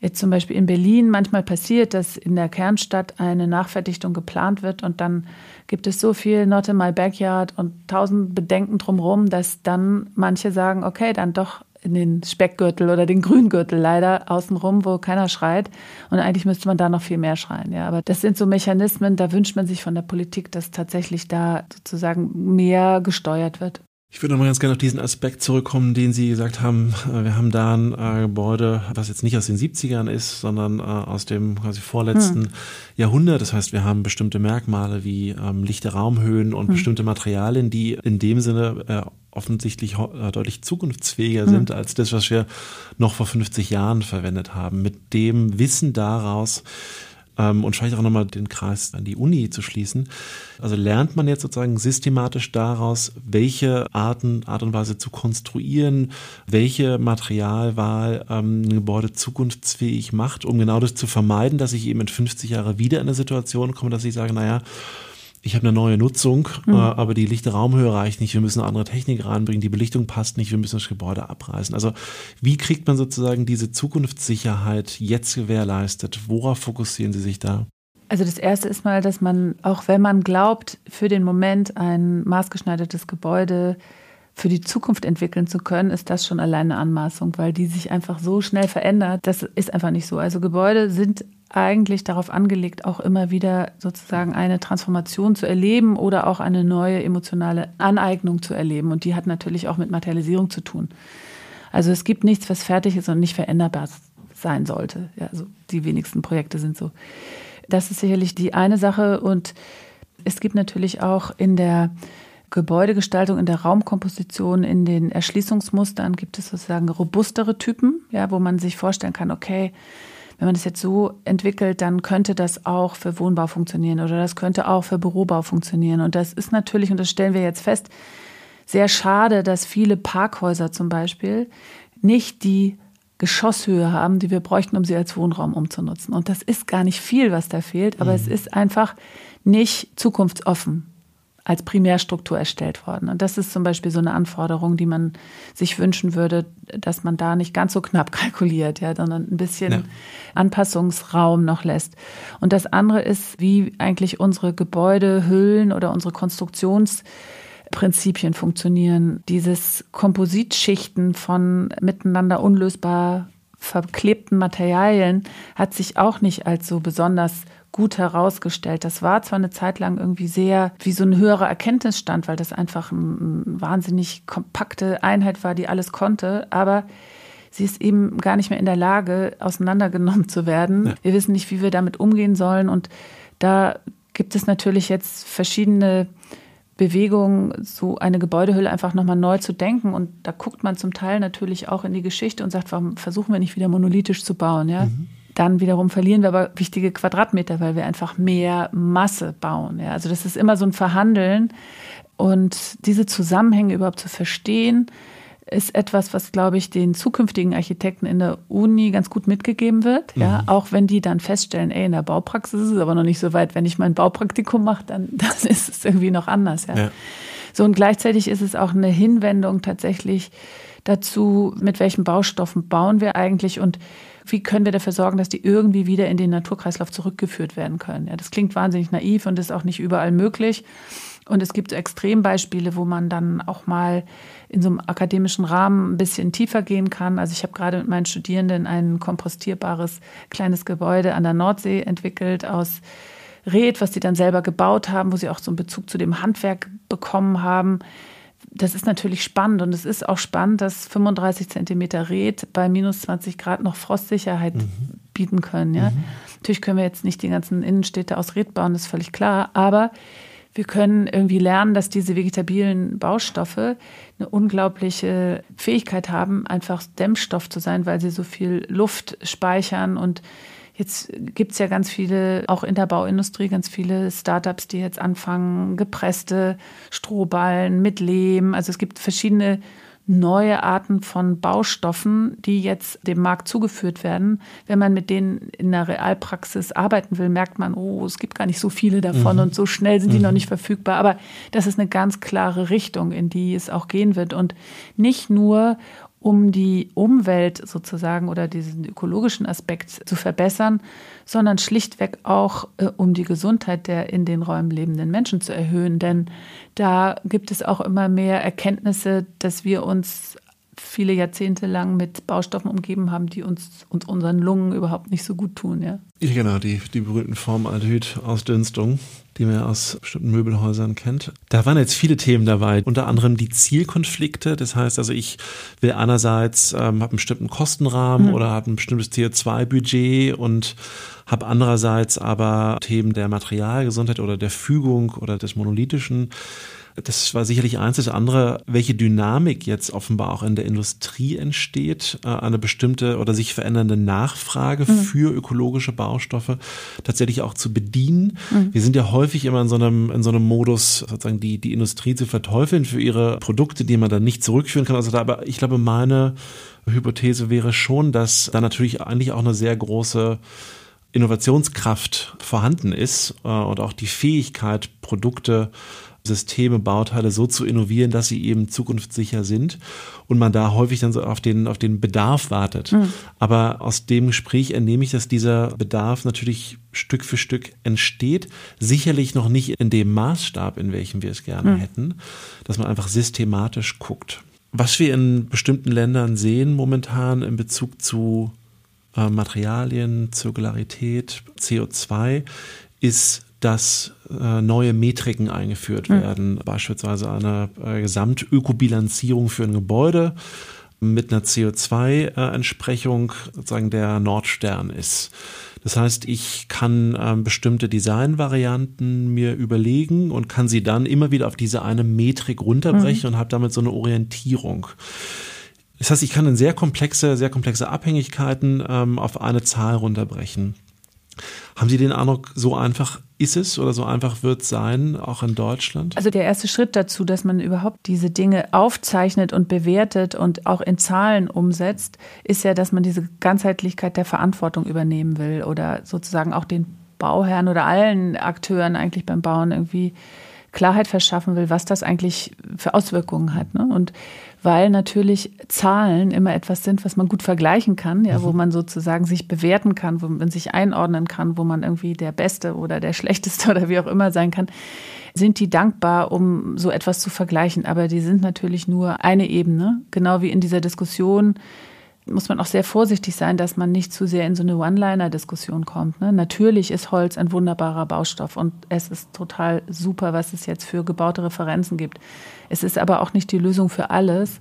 [SPEAKER 3] jetzt zum Beispiel in Berlin manchmal passiert, dass in der Kernstadt eine Nachverdichtung geplant wird und dann gibt es so viel Not in my backyard und tausend Bedenken drumherum, dass dann manche sagen, okay, dann doch in den Speckgürtel oder den Grüngürtel leider außenrum, wo keiner schreit. Und eigentlich müsste man da noch viel mehr schreien. Ja, aber das sind so Mechanismen, da wünscht man sich von der Politik, dass tatsächlich da sozusagen mehr gesteuert wird.
[SPEAKER 2] Ich würde noch mal ganz gerne auf diesen Aspekt zurückkommen, den Sie gesagt haben. Äh, wir haben da ein äh, Gebäude, was jetzt nicht aus den 70ern ist, sondern äh, aus dem quasi vorletzten hm. Jahrhundert. Das heißt, wir haben bestimmte Merkmale wie ähm, lichte Raumhöhen und hm. bestimmte Materialien, die in dem Sinne äh, offensichtlich äh, deutlich zukunftsfähiger hm. sind als das, was wir noch vor 50 Jahren verwendet haben. Mit dem Wissen daraus, und vielleicht auch nochmal den Kreis an die Uni zu schließen. Also lernt man jetzt sozusagen systematisch daraus, welche Arten, Art und Weise zu konstruieren, welche Materialwahl ähm, ein Gebäude zukunftsfähig macht, um genau das zu vermeiden, dass ich eben in 50 Jahren wieder in eine Situation komme, dass ich sage, naja, ich habe eine neue Nutzung, mhm. äh, aber die lichte Raumhöhe reicht nicht, wir müssen eine andere Technik reinbringen, die Belichtung passt nicht, wir müssen das Gebäude abreißen. Also wie kriegt man sozusagen diese Zukunftssicherheit jetzt gewährleistet? Worauf fokussieren Sie sich da?
[SPEAKER 3] Also das Erste ist mal, dass man, auch wenn man glaubt, für den Moment ein maßgeschneidertes Gebäude für die Zukunft entwickeln zu können, ist das schon alleine eine Anmaßung, weil die sich einfach so schnell verändert. Das ist einfach nicht so. Also Gebäude sind eigentlich darauf angelegt, auch immer wieder sozusagen eine Transformation zu erleben oder auch eine neue emotionale Aneignung zu erleben. Und die hat natürlich auch mit Materialisierung zu tun. Also es gibt nichts, was fertig ist und nicht veränderbar sein sollte. Ja, also die wenigsten Projekte sind so. Das ist sicherlich die eine Sache. Und es gibt natürlich auch in der Gebäudegestaltung, in der Raumkomposition, in den Erschließungsmustern gibt es sozusagen robustere Typen, ja, wo man sich vorstellen kann, okay, wenn man das jetzt so entwickelt, dann könnte das auch für Wohnbau funktionieren oder das könnte auch für Bürobau funktionieren. Und das ist natürlich, und das stellen wir jetzt fest, sehr schade, dass viele Parkhäuser zum Beispiel nicht die Geschosshöhe haben, die wir bräuchten, um sie als Wohnraum umzunutzen. Und das ist gar nicht viel, was da fehlt, aber mhm. es ist einfach nicht zukunftsoffen als Primärstruktur erstellt worden. Und das ist zum Beispiel so eine Anforderung, die man sich wünschen würde, dass man da nicht ganz so knapp kalkuliert, ja, sondern ein bisschen ja. Anpassungsraum noch lässt. Und das andere ist, wie eigentlich unsere Gebäudehüllen oder unsere Konstruktionsprinzipien funktionieren. Dieses Kompositschichten von miteinander unlösbar verklebten Materialien hat sich auch nicht als so besonders gut herausgestellt. Das war zwar eine Zeit lang irgendwie sehr wie so ein höherer Erkenntnisstand, weil das einfach eine wahnsinnig kompakte Einheit war, die alles konnte, aber sie ist eben gar nicht mehr in der Lage, auseinandergenommen zu werden. Ja. Wir wissen nicht, wie wir damit umgehen sollen und da gibt es natürlich jetzt verschiedene Bewegung, so eine Gebäudehülle einfach nochmal neu zu denken. Und da guckt man zum Teil natürlich auch in die Geschichte und sagt, warum versuchen wir nicht wieder monolithisch zu bauen? Ja? Mhm. Dann wiederum verlieren wir aber wichtige Quadratmeter, weil wir einfach mehr Masse bauen. Ja? Also das ist immer so ein Verhandeln. Und diese Zusammenhänge überhaupt zu verstehen, ist etwas, was, glaube ich, den zukünftigen Architekten in der Uni ganz gut mitgegeben wird. Mhm. Ja, auch wenn die dann feststellen, ey, in der Baupraxis ist es aber noch nicht so weit. Wenn ich mein Baupraktikum mache, dann, dann ist es irgendwie noch anders. Ja. ja. So und gleichzeitig ist es auch eine Hinwendung tatsächlich dazu, mit welchen Baustoffen bauen wir eigentlich und wie können wir dafür sorgen, dass die irgendwie wieder in den Naturkreislauf zurückgeführt werden können. Ja, das klingt wahnsinnig naiv und ist auch nicht überall möglich. Und es gibt Extrembeispiele, wo man dann auch mal in so einem akademischen Rahmen ein bisschen tiefer gehen kann. Also ich habe gerade mit meinen Studierenden ein kompostierbares kleines Gebäude an der Nordsee entwickelt aus Red, was sie dann selber gebaut haben, wo sie auch so einen Bezug zu dem Handwerk bekommen haben. Das ist natürlich spannend und es ist auch spannend, dass 35 Zentimeter Red bei minus 20 Grad noch Frostsicherheit mhm. bieten können. Ja? Mhm. Natürlich können wir jetzt nicht die ganzen Innenstädte aus Red bauen, das ist völlig klar, aber wir können irgendwie lernen, dass diese vegetabilen Baustoffe eine unglaubliche Fähigkeit haben, einfach Dämmstoff zu sein, weil sie so viel Luft speichern. Und jetzt gibt es ja ganz viele, auch in der Bauindustrie, ganz viele Startups, die jetzt anfangen, gepresste Strohballen mit Lehm. Also es gibt verschiedene neue Arten von Baustoffen, die jetzt dem Markt zugeführt werden. Wenn man mit denen in der Realpraxis arbeiten will, merkt man, oh, es gibt gar nicht so viele davon mhm. und so schnell sind die mhm. noch nicht verfügbar. Aber das ist eine ganz klare Richtung, in die es auch gehen wird. Und nicht nur, um die Umwelt sozusagen oder diesen ökologischen Aspekt zu verbessern, sondern schlichtweg auch, äh, um die Gesundheit der in den Räumen lebenden Menschen zu erhöhen. Denn da gibt es auch immer mehr Erkenntnisse, dass wir uns viele Jahrzehnte lang mit Baustoffen umgeben haben, die uns, uns unseren Lungen überhaupt nicht so gut tun. Ja,
[SPEAKER 2] ja genau, die, die berühmten Formaldehyd-Ausdünstung, die man aus bestimmten Möbelhäusern kennt. Da waren jetzt viele Themen dabei, unter anderem die Zielkonflikte. Das heißt also, ich will einerseits, ähm, habe einen bestimmten Kostenrahmen mhm. oder habe ein bestimmtes CO2-Budget und habe andererseits aber Themen der Materialgesundheit oder der Fügung oder des Monolithischen das war sicherlich eins. Das andere, welche Dynamik jetzt offenbar auch in der Industrie entsteht, äh, eine bestimmte oder sich verändernde Nachfrage mhm. für ökologische Baustoffe tatsächlich auch zu bedienen. Mhm. Wir sind ja häufig immer in so einem, in so einem Modus, sozusagen die, die Industrie zu verteufeln für ihre Produkte, die man dann nicht zurückführen kann. Also da, aber ich glaube, meine Hypothese wäre schon, dass da natürlich eigentlich auch eine sehr große Innovationskraft vorhanden ist äh, und auch die Fähigkeit, Produkte Systeme, Bauteile so zu innovieren, dass sie eben zukunftssicher sind und man da häufig dann so auf den, auf den Bedarf wartet. Mhm. Aber aus dem Gespräch entnehme ich, dass dieser Bedarf natürlich Stück für Stück entsteht. Sicherlich noch nicht in dem Maßstab, in welchem wir es gerne mhm. hätten, dass man einfach systematisch guckt. Was wir in bestimmten Ländern sehen momentan in Bezug zu äh, Materialien, Zirkularität, CO2, ist dass äh, neue Metriken eingeführt mhm. werden, beispielsweise eine äh, Gesamtökobilanzierung für ein Gebäude mit einer CO2-Entsprechung sozusagen der Nordstern ist. Das heißt, ich kann ähm, bestimmte Designvarianten mir überlegen und kann sie dann immer wieder auf diese eine Metrik runterbrechen mhm. und habe damit so eine Orientierung. Das heißt, ich kann in sehr komplexe, sehr komplexe Abhängigkeiten ähm, auf eine Zahl runterbrechen. Haben Sie den Eindruck, so einfach ist es oder so einfach wird es sein, auch in Deutschland?
[SPEAKER 3] Also der erste Schritt dazu, dass man überhaupt diese Dinge aufzeichnet und bewertet und auch in Zahlen umsetzt, ist ja, dass man diese Ganzheitlichkeit der Verantwortung übernehmen will oder sozusagen auch den Bauherren oder allen Akteuren eigentlich beim Bauen irgendwie Klarheit verschaffen will, was das eigentlich für Auswirkungen hat. Ne? Und weil natürlich Zahlen immer etwas sind, was man gut vergleichen kann, ja, mhm. wo man sozusagen sich bewerten kann, wo man sich einordnen kann, wo man irgendwie der Beste oder der Schlechteste oder wie auch immer sein kann, sind die dankbar, um so etwas zu vergleichen. Aber die sind natürlich nur eine Ebene, genau wie in dieser Diskussion muss man auch sehr vorsichtig sein, dass man nicht zu sehr in so eine One-Liner-Diskussion kommt. Ne? Natürlich ist Holz ein wunderbarer Baustoff und es ist total super, was es jetzt für gebaute Referenzen gibt. Es ist aber auch nicht die Lösung für alles.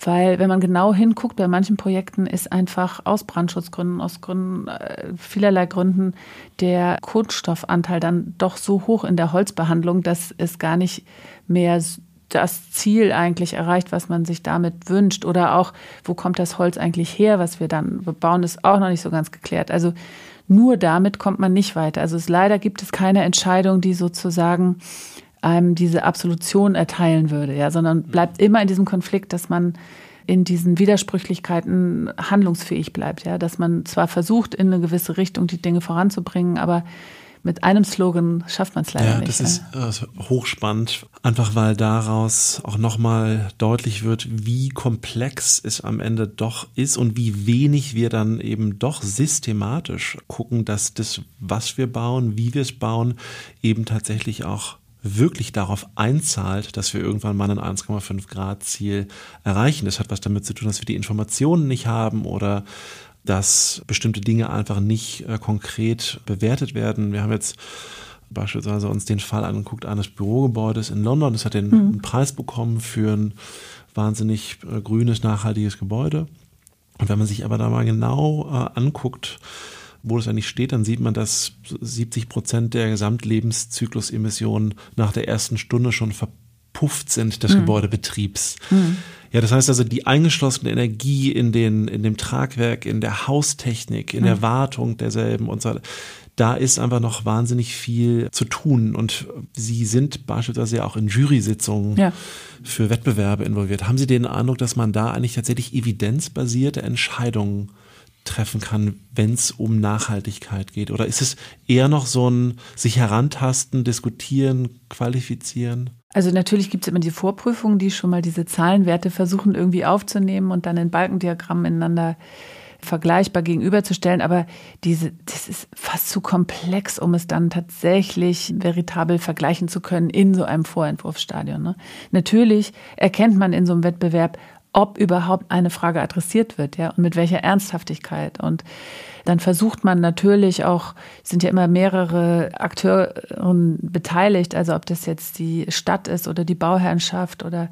[SPEAKER 3] Weil wenn man genau hinguckt, bei manchen Projekten ist einfach aus Brandschutzgründen, aus Gründen, äh, vielerlei Gründen der Kunststoffanteil dann doch so hoch in der Holzbehandlung, dass es gar nicht mehr das Ziel eigentlich erreicht, was man sich damit wünscht. Oder auch, wo kommt das Holz eigentlich her, was wir dann bauen, ist auch noch nicht so ganz geklärt. Also nur damit kommt man nicht weiter. Also es, leider gibt es keine Entscheidung, die sozusagen einem diese Absolution erteilen würde, ja, sondern bleibt immer in diesem Konflikt, dass man in diesen Widersprüchlichkeiten handlungsfähig bleibt, ja, dass man zwar versucht, in eine gewisse Richtung die Dinge voranzubringen, aber mit einem Slogan schafft man es leider
[SPEAKER 2] ja,
[SPEAKER 3] nicht.
[SPEAKER 2] Das ist äh, hochspannend, einfach weil daraus auch nochmal deutlich wird, wie komplex es am Ende doch ist und wie wenig wir dann eben doch systematisch gucken, dass das, was wir bauen, wie wir es bauen, eben tatsächlich auch wirklich darauf einzahlt, dass wir irgendwann mal ein 1,5 Grad Ziel erreichen. Das hat was damit zu tun, dass wir die Informationen nicht haben oder dass bestimmte Dinge einfach nicht äh, konkret bewertet werden. Wir haben jetzt beispielsweise uns den Fall angeguckt eines Bürogebäudes in London. Das hat den mhm. Preis bekommen für ein wahnsinnig äh, grünes, nachhaltiges Gebäude. Und wenn man sich aber da mal genau äh, anguckt, wo das eigentlich steht, dann sieht man, dass 70 Prozent der Gesamtlebenszyklusemissionen nach der ersten Stunde schon verpufft sind des mhm. Gebäudebetriebs. Mhm. Ja, das heißt also, die eingeschlossene Energie in, den, in dem Tragwerk, in der Haustechnik, in mhm. der Wartung derselben und so weiter, da ist einfach noch wahnsinnig viel zu tun. Und Sie sind beispielsweise ja auch in Jury-Sitzungen ja. für Wettbewerbe involviert. Haben Sie den Eindruck, dass man da eigentlich tatsächlich evidenzbasierte Entscheidungen treffen kann, wenn es um Nachhaltigkeit geht? Oder ist es eher noch so ein sich herantasten, diskutieren, qualifizieren?
[SPEAKER 3] Also natürlich gibt es immer die Vorprüfungen, die schon mal diese Zahlenwerte versuchen irgendwie aufzunehmen und dann in Balkendiagrammen ineinander vergleichbar gegenüberzustellen, aber diese, das ist fast zu komplex, um es dann tatsächlich veritabel vergleichen zu können in so einem Vorentwurfsstadion. Ne? Natürlich erkennt man in so einem Wettbewerb, ob überhaupt eine Frage adressiert wird, ja, und mit welcher Ernsthaftigkeit. Und dann versucht man natürlich auch, sind ja immer mehrere Akteure beteiligt, also ob das jetzt die Stadt ist oder die Bauherrnschaft oder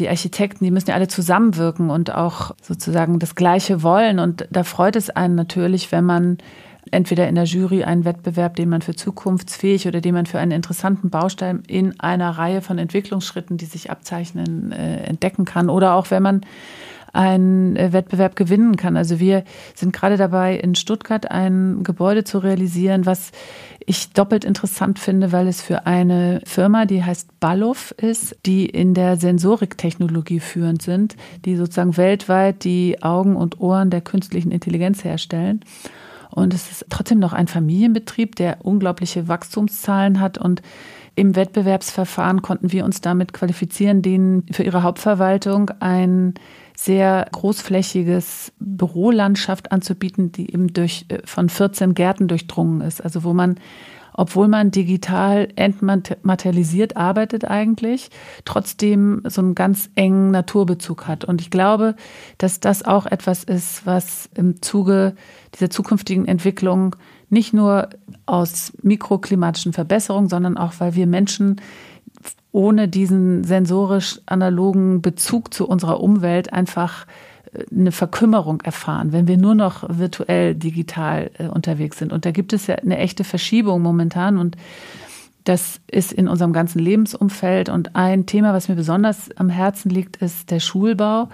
[SPEAKER 3] die Architekten, die müssen ja alle zusammenwirken und auch sozusagen das Gleiche wollen. Und da freut es einen natürlich, wenn man entweder in der Jury einen Wettbewerb, den man für zukunftsfähig oder den man für einen interessanten Baustein in einer Reihe von Entwicklungsschritten, die sich abzeichnen, äh, entdecken kann. Oder auch wenn man einen äh, Wettbewerb gewinnen kann. Also wir sind gerade dabei, in Stuttgart ein Gebäude zu realisieren, was ich doppelt interessant finde, weil es für eine Firma, die heißt Ballov ist, die in der Sensoriktechnologie führend sind, die sozusagen weltweit die Augen und Ohren der künstlichen Intelligenz herstellen. Und es ist trotzdem noch ein Familienbetrieb, der unglaubliche Wachstumszahlen hat und im Wettbewerbsverfahren konnten wir uns damit qualifizieren, denen für ihre Hauptverwaltung ein sehr großflächiges Bürolandschaft anzubieten, die eben durch, äh, von 14 Gärten durchdrungen ist. Also wo man obwohl man digital entmaterialisiert arbeitet eigentlich, trotzdem so einen ganz engen Naturbezug hat. Und ich glaube, dass das auch etwas ist, was im Zuge dieser zukünftigen Entwicklung nicht nur aus mikroklimatischen Verbesserungen, sondern auch, weil wir Menschen ohne diesen sensorisch analogen Bezug zu unserer Umwelt einfach eine Verkümmerung erfahren, wenn wir nur noch virtuell digital äh, unterwegs sind. Und da gibt es ja eine echte Verschiebung momentan und das ist in unserem ganzen Lebensumfeld. Und ein Thema, was mir besonders am Herzen liegt, ist der Schulbau,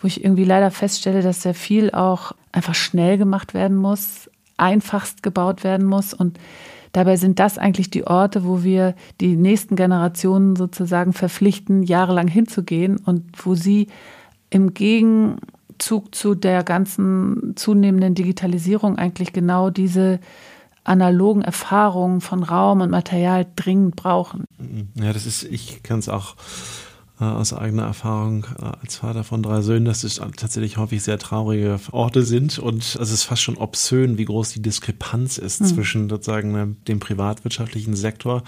[SPEAKER 3] wo ich irgendwie leider feststelle, dass sehr viel auch einfach schnell gemacht werden muss, einfachst gebaut werden muss. Und dabei sind das eigentlich die Orte, wo wir die nächsten Generationen sozusagen verpflichten, jahrelang hinzugehen und wo sie im Gegen Zug zu der ganzen zunehmenden Digitalisierung eigentlich genau diese analogen Erfahrungen von Raum und Material dringend brauchen.
[SPEAKER 2] Ja, das ist, ich kann es auch äh, aus eigener Erfahrung äh, als Vater von drei Söhnen, dass es tatsächlich häufig sehr traurige Orte sind und es ist fast schon obszön, wie groß die Diskrepanz ist mhm. zwischen sozusagen dem privatwirtschaftlichen Sektor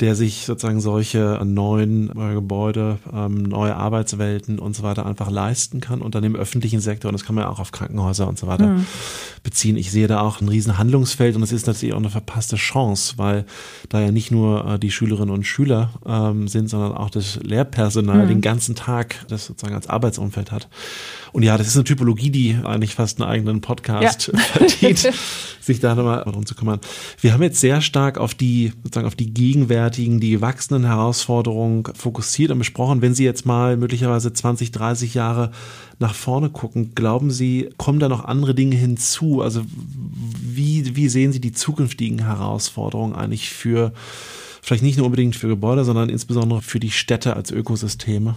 [SPEAKER 2] der sich sozusagen solche neuen äh, Gebäude, ähm, neue Arbeitswelten und so weiter einfach leisten kann und dann im öffentlichen Sektor, und das kann man ja auch auf Krankenhäuser und so weiter mhm. beziehen. Ich sehe da auch ein riesen Handlungsfeld und es ist natürlich auch eine verpasste Chance, weil da ja nicht nur äh, die Schülerinnen und Schüler ähm, sind, sondern auch das Lehrpersonal mhm. den ganzen Tag das sozusagen als Arbeitsumfeld hat. Und ja, das ist eine Typologie, die eigentlich fast einen eigenen Podcast ja. verdient, sich da nochmal darum zu kümmern. Wir haben jetzt sehr stark auf die, sozusagen auf die gegenwärtigen, die wachsenden Herausforderungen fokussiert und besprochen. Wenn Sie jetzt mal möglicherweise 20, 30 Jahre nach vorne gucken, glauben Sie, kommen da noch andere Dinge hinzu? Also wie, wie sehen Sie die zukünftigen Herausforderungen eigentlich für, vielleicht nicht nur unbedingt für Gebäude, sondern insbesondere für die Städte als Ökosysteme?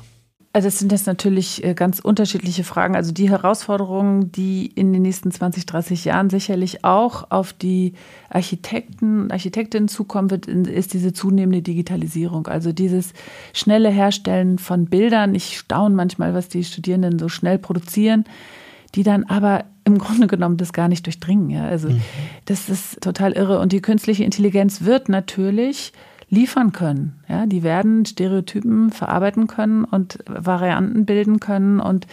[SPEAKER 3] Also es sind jetzt natürlich äh, ganz unterschiedliche Fragen. Also die Herausforderungen, die in den nächsten 20, 30 Jahren sicherlich auch auf die Architekten und Architektinnen zukommen wird, ist diese zunehmende Digitalisierung. Also dieses schnelle Herstellen von Bildern. Ich staune manchmal, was die Studierenden so schnell produzieren, die dann aber im Grunde genommen das gar nicht durchdringen. Ja? Also mhm. das ist total irre. Und die künstliche Intelligenz wird natürlich liefern können. Ja, die werden Stereotypen verarbeiten können und Varianten bilden können und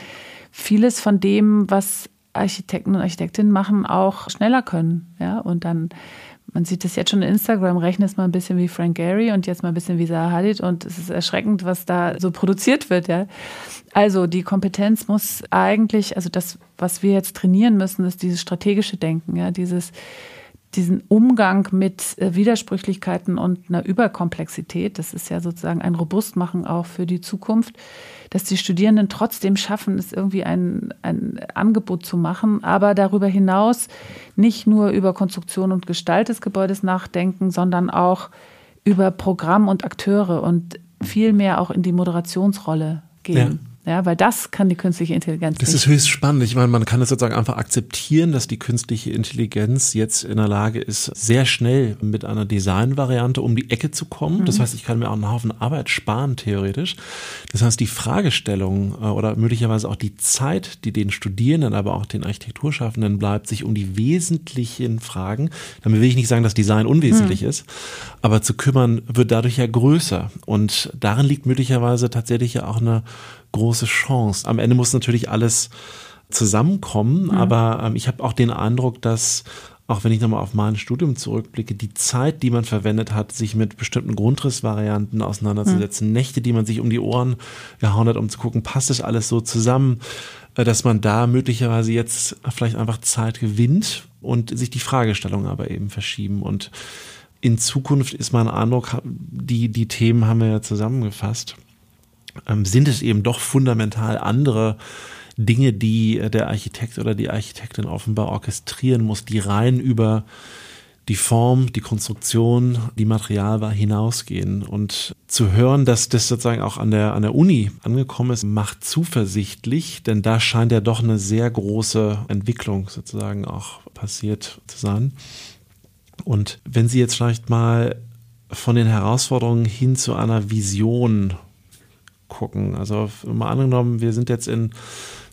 [SPEAKER 3] vieles von dem, was Architekten und Architektinnen machen, auch schneller können. Ja, und dann, man sieht das jetzt schon in Instagram, rechnet es mal ein bisschen wie Frank Gehry und jetzt mal ein bisschen wie Zaha Hadid und es ist erschreckend, was da so produziert wird. Ja. Also die Kompetenz muss eigentlich, also das, was wir jetzt trainieren müssen, ist dieses strategische Denken, ja, dieses diesen Umgang mit äh, Widersprüchlichkeiten und einer Überkomplexität, das ist ja sozusagen ein Robustmachen auch für die Zukunft, dass die Studierenden trotzdem schaffen, es irgendwie ein, ein Angebot zu machen, aber darüber hinaus nicht nur über Konstruktion und Gestalt des Gebäudes nachdenken, sondern auch über Programm und Akteure und viel mehr auch in die Moderationsrolle gehen. Ja. Ja, weil das kann die künstliche Intelligenz.
[SPEAKER 2] Das nicht. ist höchst spannend. Ich meine, man kann es sozusagen einfach akzeptieren, dass die künstliche Intelligenz jetzt in der Lage ist, sehr schnell mit einer Designvariante um die Ecke zu kommen. Mhm. Das heißt, ich kann mir auch einen Haufen Arbeit sparen, theoretisch. Das heißt, die Fragestellung äh, oder möglicherweise auch die Zeit, die den Studierenden, aber auch den Architekturschaffenden bleibt, sich um die wesentlichen Fragen, damit will ich nicht sagen, dass Design unwesentlich mhm. ist, aber zu kümmern, wird dadurch ja größer. Und darin liegt möglicherweise tatsächlich ja auch eine große Chance. Am Ende muss natürlich alles zusammenkommen, mhm. aber ähm, ich habe auch den Eindruck, dass auch wenn ich nochmal auf mein Studium zurückblicke, die Zeit, die man verwendet hat, sich mit bestimmten Grundrissvarianten auseinanderzusetzen, mhm. Nächte, die man sich um die Ohren gehauen hat, um zu gucken, passt das alles so zusammen, äh, dass man da möglicherweise jetzt vielleicht einfach Zeit gewinnt und sich die Fragestellungen aber eben verschieben. Und in Zukunft ist mein Eindruck, die, die Themen haben wir ja zusammengefasst ähm, sind es eben doch fundamental andere Dinge, die äh, der Architekt oder die Architektin offenbar orchestrieren muss, die rein über die Form, die Konstruktion, die Materialwahl hinausgehen. Und zu hören, dass das sozusagen auch an der, an der Uni angekommen ist, macht zuversichtlich, denn da scheint ja doch eine sehr große Entwicklung sozusagen auch passiert zu sein. Und wenn Sie jetzt vielleicht mal von den Herausforderungen hin zu einer Vision gucken. Also mal angenommen, wir sind jetzt in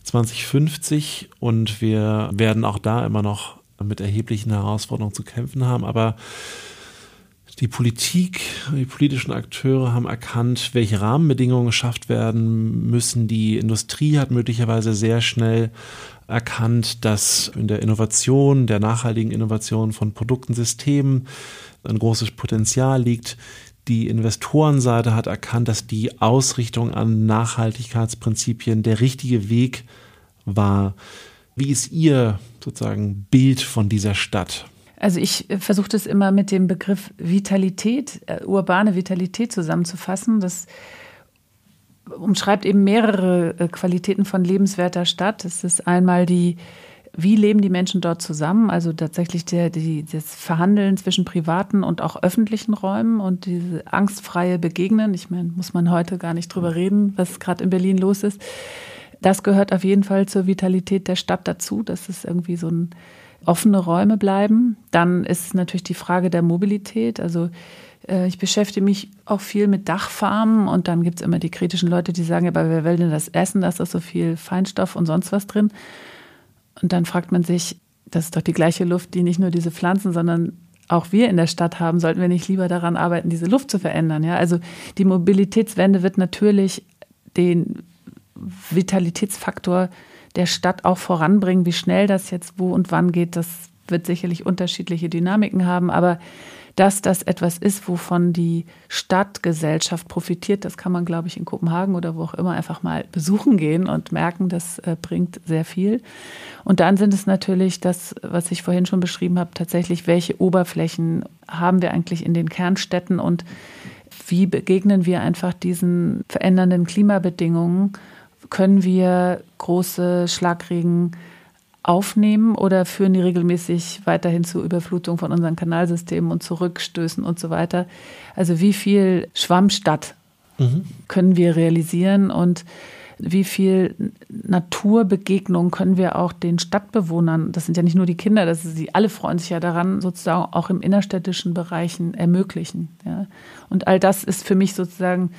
[SPEAKER 2] 2050 und wir werden auch da immer noch mit erheblichen Herausforderungen zu kämpfen haben, aber die Politik, die politischen Akteure haben erkannt, welche Rahmenbedingungen geschafft werden müssen. Die Industrie hat möglicherweise sehr schnell erkannt, dass in der Innovation, der nachhaltigen Innovation von Produkten, Systemen ein großes Potenzial liegt die Investorenseite hat erkannt, dass die Ausrichtung an Nachhaltigkeitsprinzipien der richtige Weg war. Wie ist Ihr sozusagen Bild von dieser Stadt?
[SPEAKER 3] Also ich äh, versuche das immer mit dem Begriff Vitalität, äh, urbane Vitalität zusammenzufassen. Das umschreibt eben mehrere äh, Qualitäten von lebenswerter Stadt. Das ist einmal die wie leben die Menschen dort zusammen? Also tatsächlich der, die, das Verhandeln zwischen privaten und auch öffentlichen Räumen und diese angstfreie Begegnen. Ich meine, muss man heute gar nicht drüber reden, was gerade in Berlin los ist. Das gehört auf jeden Fall zur Vitalität der Stadt dazu, dass es irgendwie so ein offene Räume bleiben. Dann ist natürlich die Frage der Mobilität. Also äh, ich beschäftige mich auch viel mit Dachfarmen und dann gibt es immer die kritischen Leute, die sagen, aber wer will denn das essen? Da ist so viel Feinstoff und sonst was drin. Und dann fragt man sich, das ist doch die gleiche Luft, die nicht nur diese Pflanzen, sondern auch wir in der Stadt haben, sollten wir nicht lieber daran arbeiten, diese Luft zu verändern. Ja? Also die Mobilitätswende wird natürlich den Vitalitätsfaktor der Stadt auch voranbringen. Wie schnell das jetzt wo und wann geht, das wird sicherlich unterschiedliche Dynamiken haben. Aber dass das etwas ist, wovon die Stadtgesellschaft profitiert, das kann man, glaube ich, in Kopenhagen oder wo auch immer einfach mal besuchen gehen und merken, das äh, bringt sehr viel. Und dann sind es natürlich das, was ich vorhin schon beschrieben habe, tatsächlich, welche Oberflächen haben wir eigentlich in den Kernstädten und wie begegnen wir einfach diesen verändernden Klimabedingungen? Können wir große Schlagregen aufnehmen oder führen die regelmäßig weiterhin zu Überflutung von unseren Kanalsystemen und Zurückstößen und so weiter? Also wie viel Schwammstadt mhm. können wir realisieren und wie viel Naturbegegnung können wir auch den Stadtbewohnern, das sind ja nicht nur die Kinder, das ist, sie alle freuen sich ja daran, sozusagen auch im innerstädtischen Bereichen ermöglichen. Ja. Und all das ist für mich sozusagen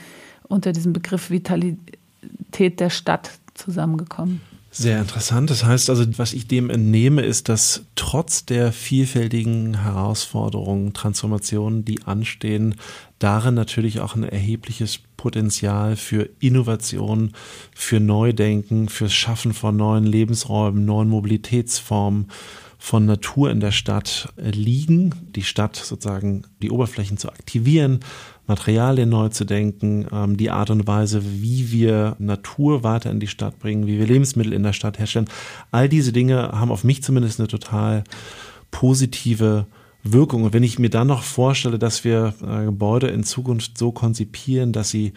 [SPEAKER 3] unter diesem Begriff Vitalität der Stadt zusammengekommen.
[SPEAKER 2] Sehr interessant. Das heißt also, was ich dem entnehme, ist, dass trotz der vielfältigen Herausforderungen, Transformationen, die anstehen, darin natürlich auch ein erhebliches Potenzial für Innovation, für Neudenken, fürs Schaffen von neuen Lebensräumen, neuen Mobilitätsformen, von Natur in der Stadt liegen, die Stadt sozusagen die Oberflächen zu aktivieren, Materialien neu zu denken, ähm, die Art und Weise, wie wir Natur weiter in die Stadt bringen, wie wir Lebensmittel in der Stadt herstellen. All diese Dinge haben auf mich zumindest eine total positive Wirkung. Und wenn ich mir dann noch vorstelle, dass wir äh, Gebäude in Zukunft so konzipieren, dass sie äh,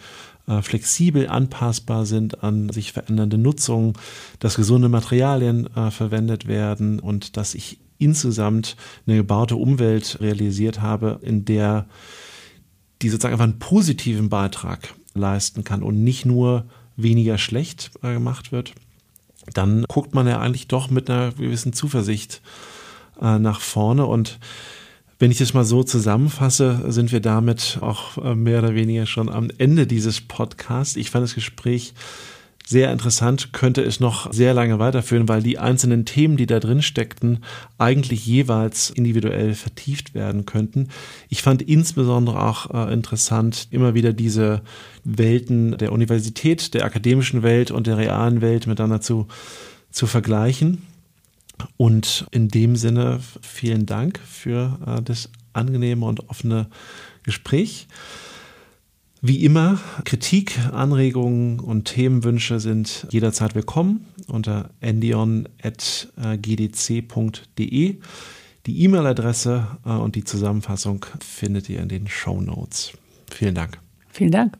[SPEAKER 2] flexibel anpassbar sind an sich verändernde Nutzungen, dass gesunde Materialien äh, verwendet werden und dass ich insgesamt eine gebaute Umwelt realisiert habe, in der die sozusagen einfach einen positiven Beitrag leisten kann und nicht nur weniger schlecht äh, gemacht wird, dann guckt man ja eigentlich doch mit einer gewissen Zuversicht äh, nach vorne. Und wenn ich das mal so zusammenfasse, sind wir damit auch äh, mehr oder weniger schon am Ende dieses Podcasts. Ich fand das Gespräch sehr interessant, könnte es noch sehr lange weiterführen, weil die einzelnen Themen, die da drin steckten, eigentlich jeweils individuell vertieft werden könnten. Ich fand insbesondere auch äh, interessant, immer wieder diese Welten der Universität, der akademischen Welt und der realen Welt miteinander zu, zu vergleichen. Und in dem Sinne vielen Dank für äh, das angenehme und offene Gespräch. Wie immer, Kritik, Anregungen und Themenwünsche sind jederzeit willkommen unter endion.gdc.de. Die E-Mail-Adresse äh, und die Zusammenfassung findet ihr in den Show Notes. Vielen Dank.
[SPEAKER 3] Vielen Dank.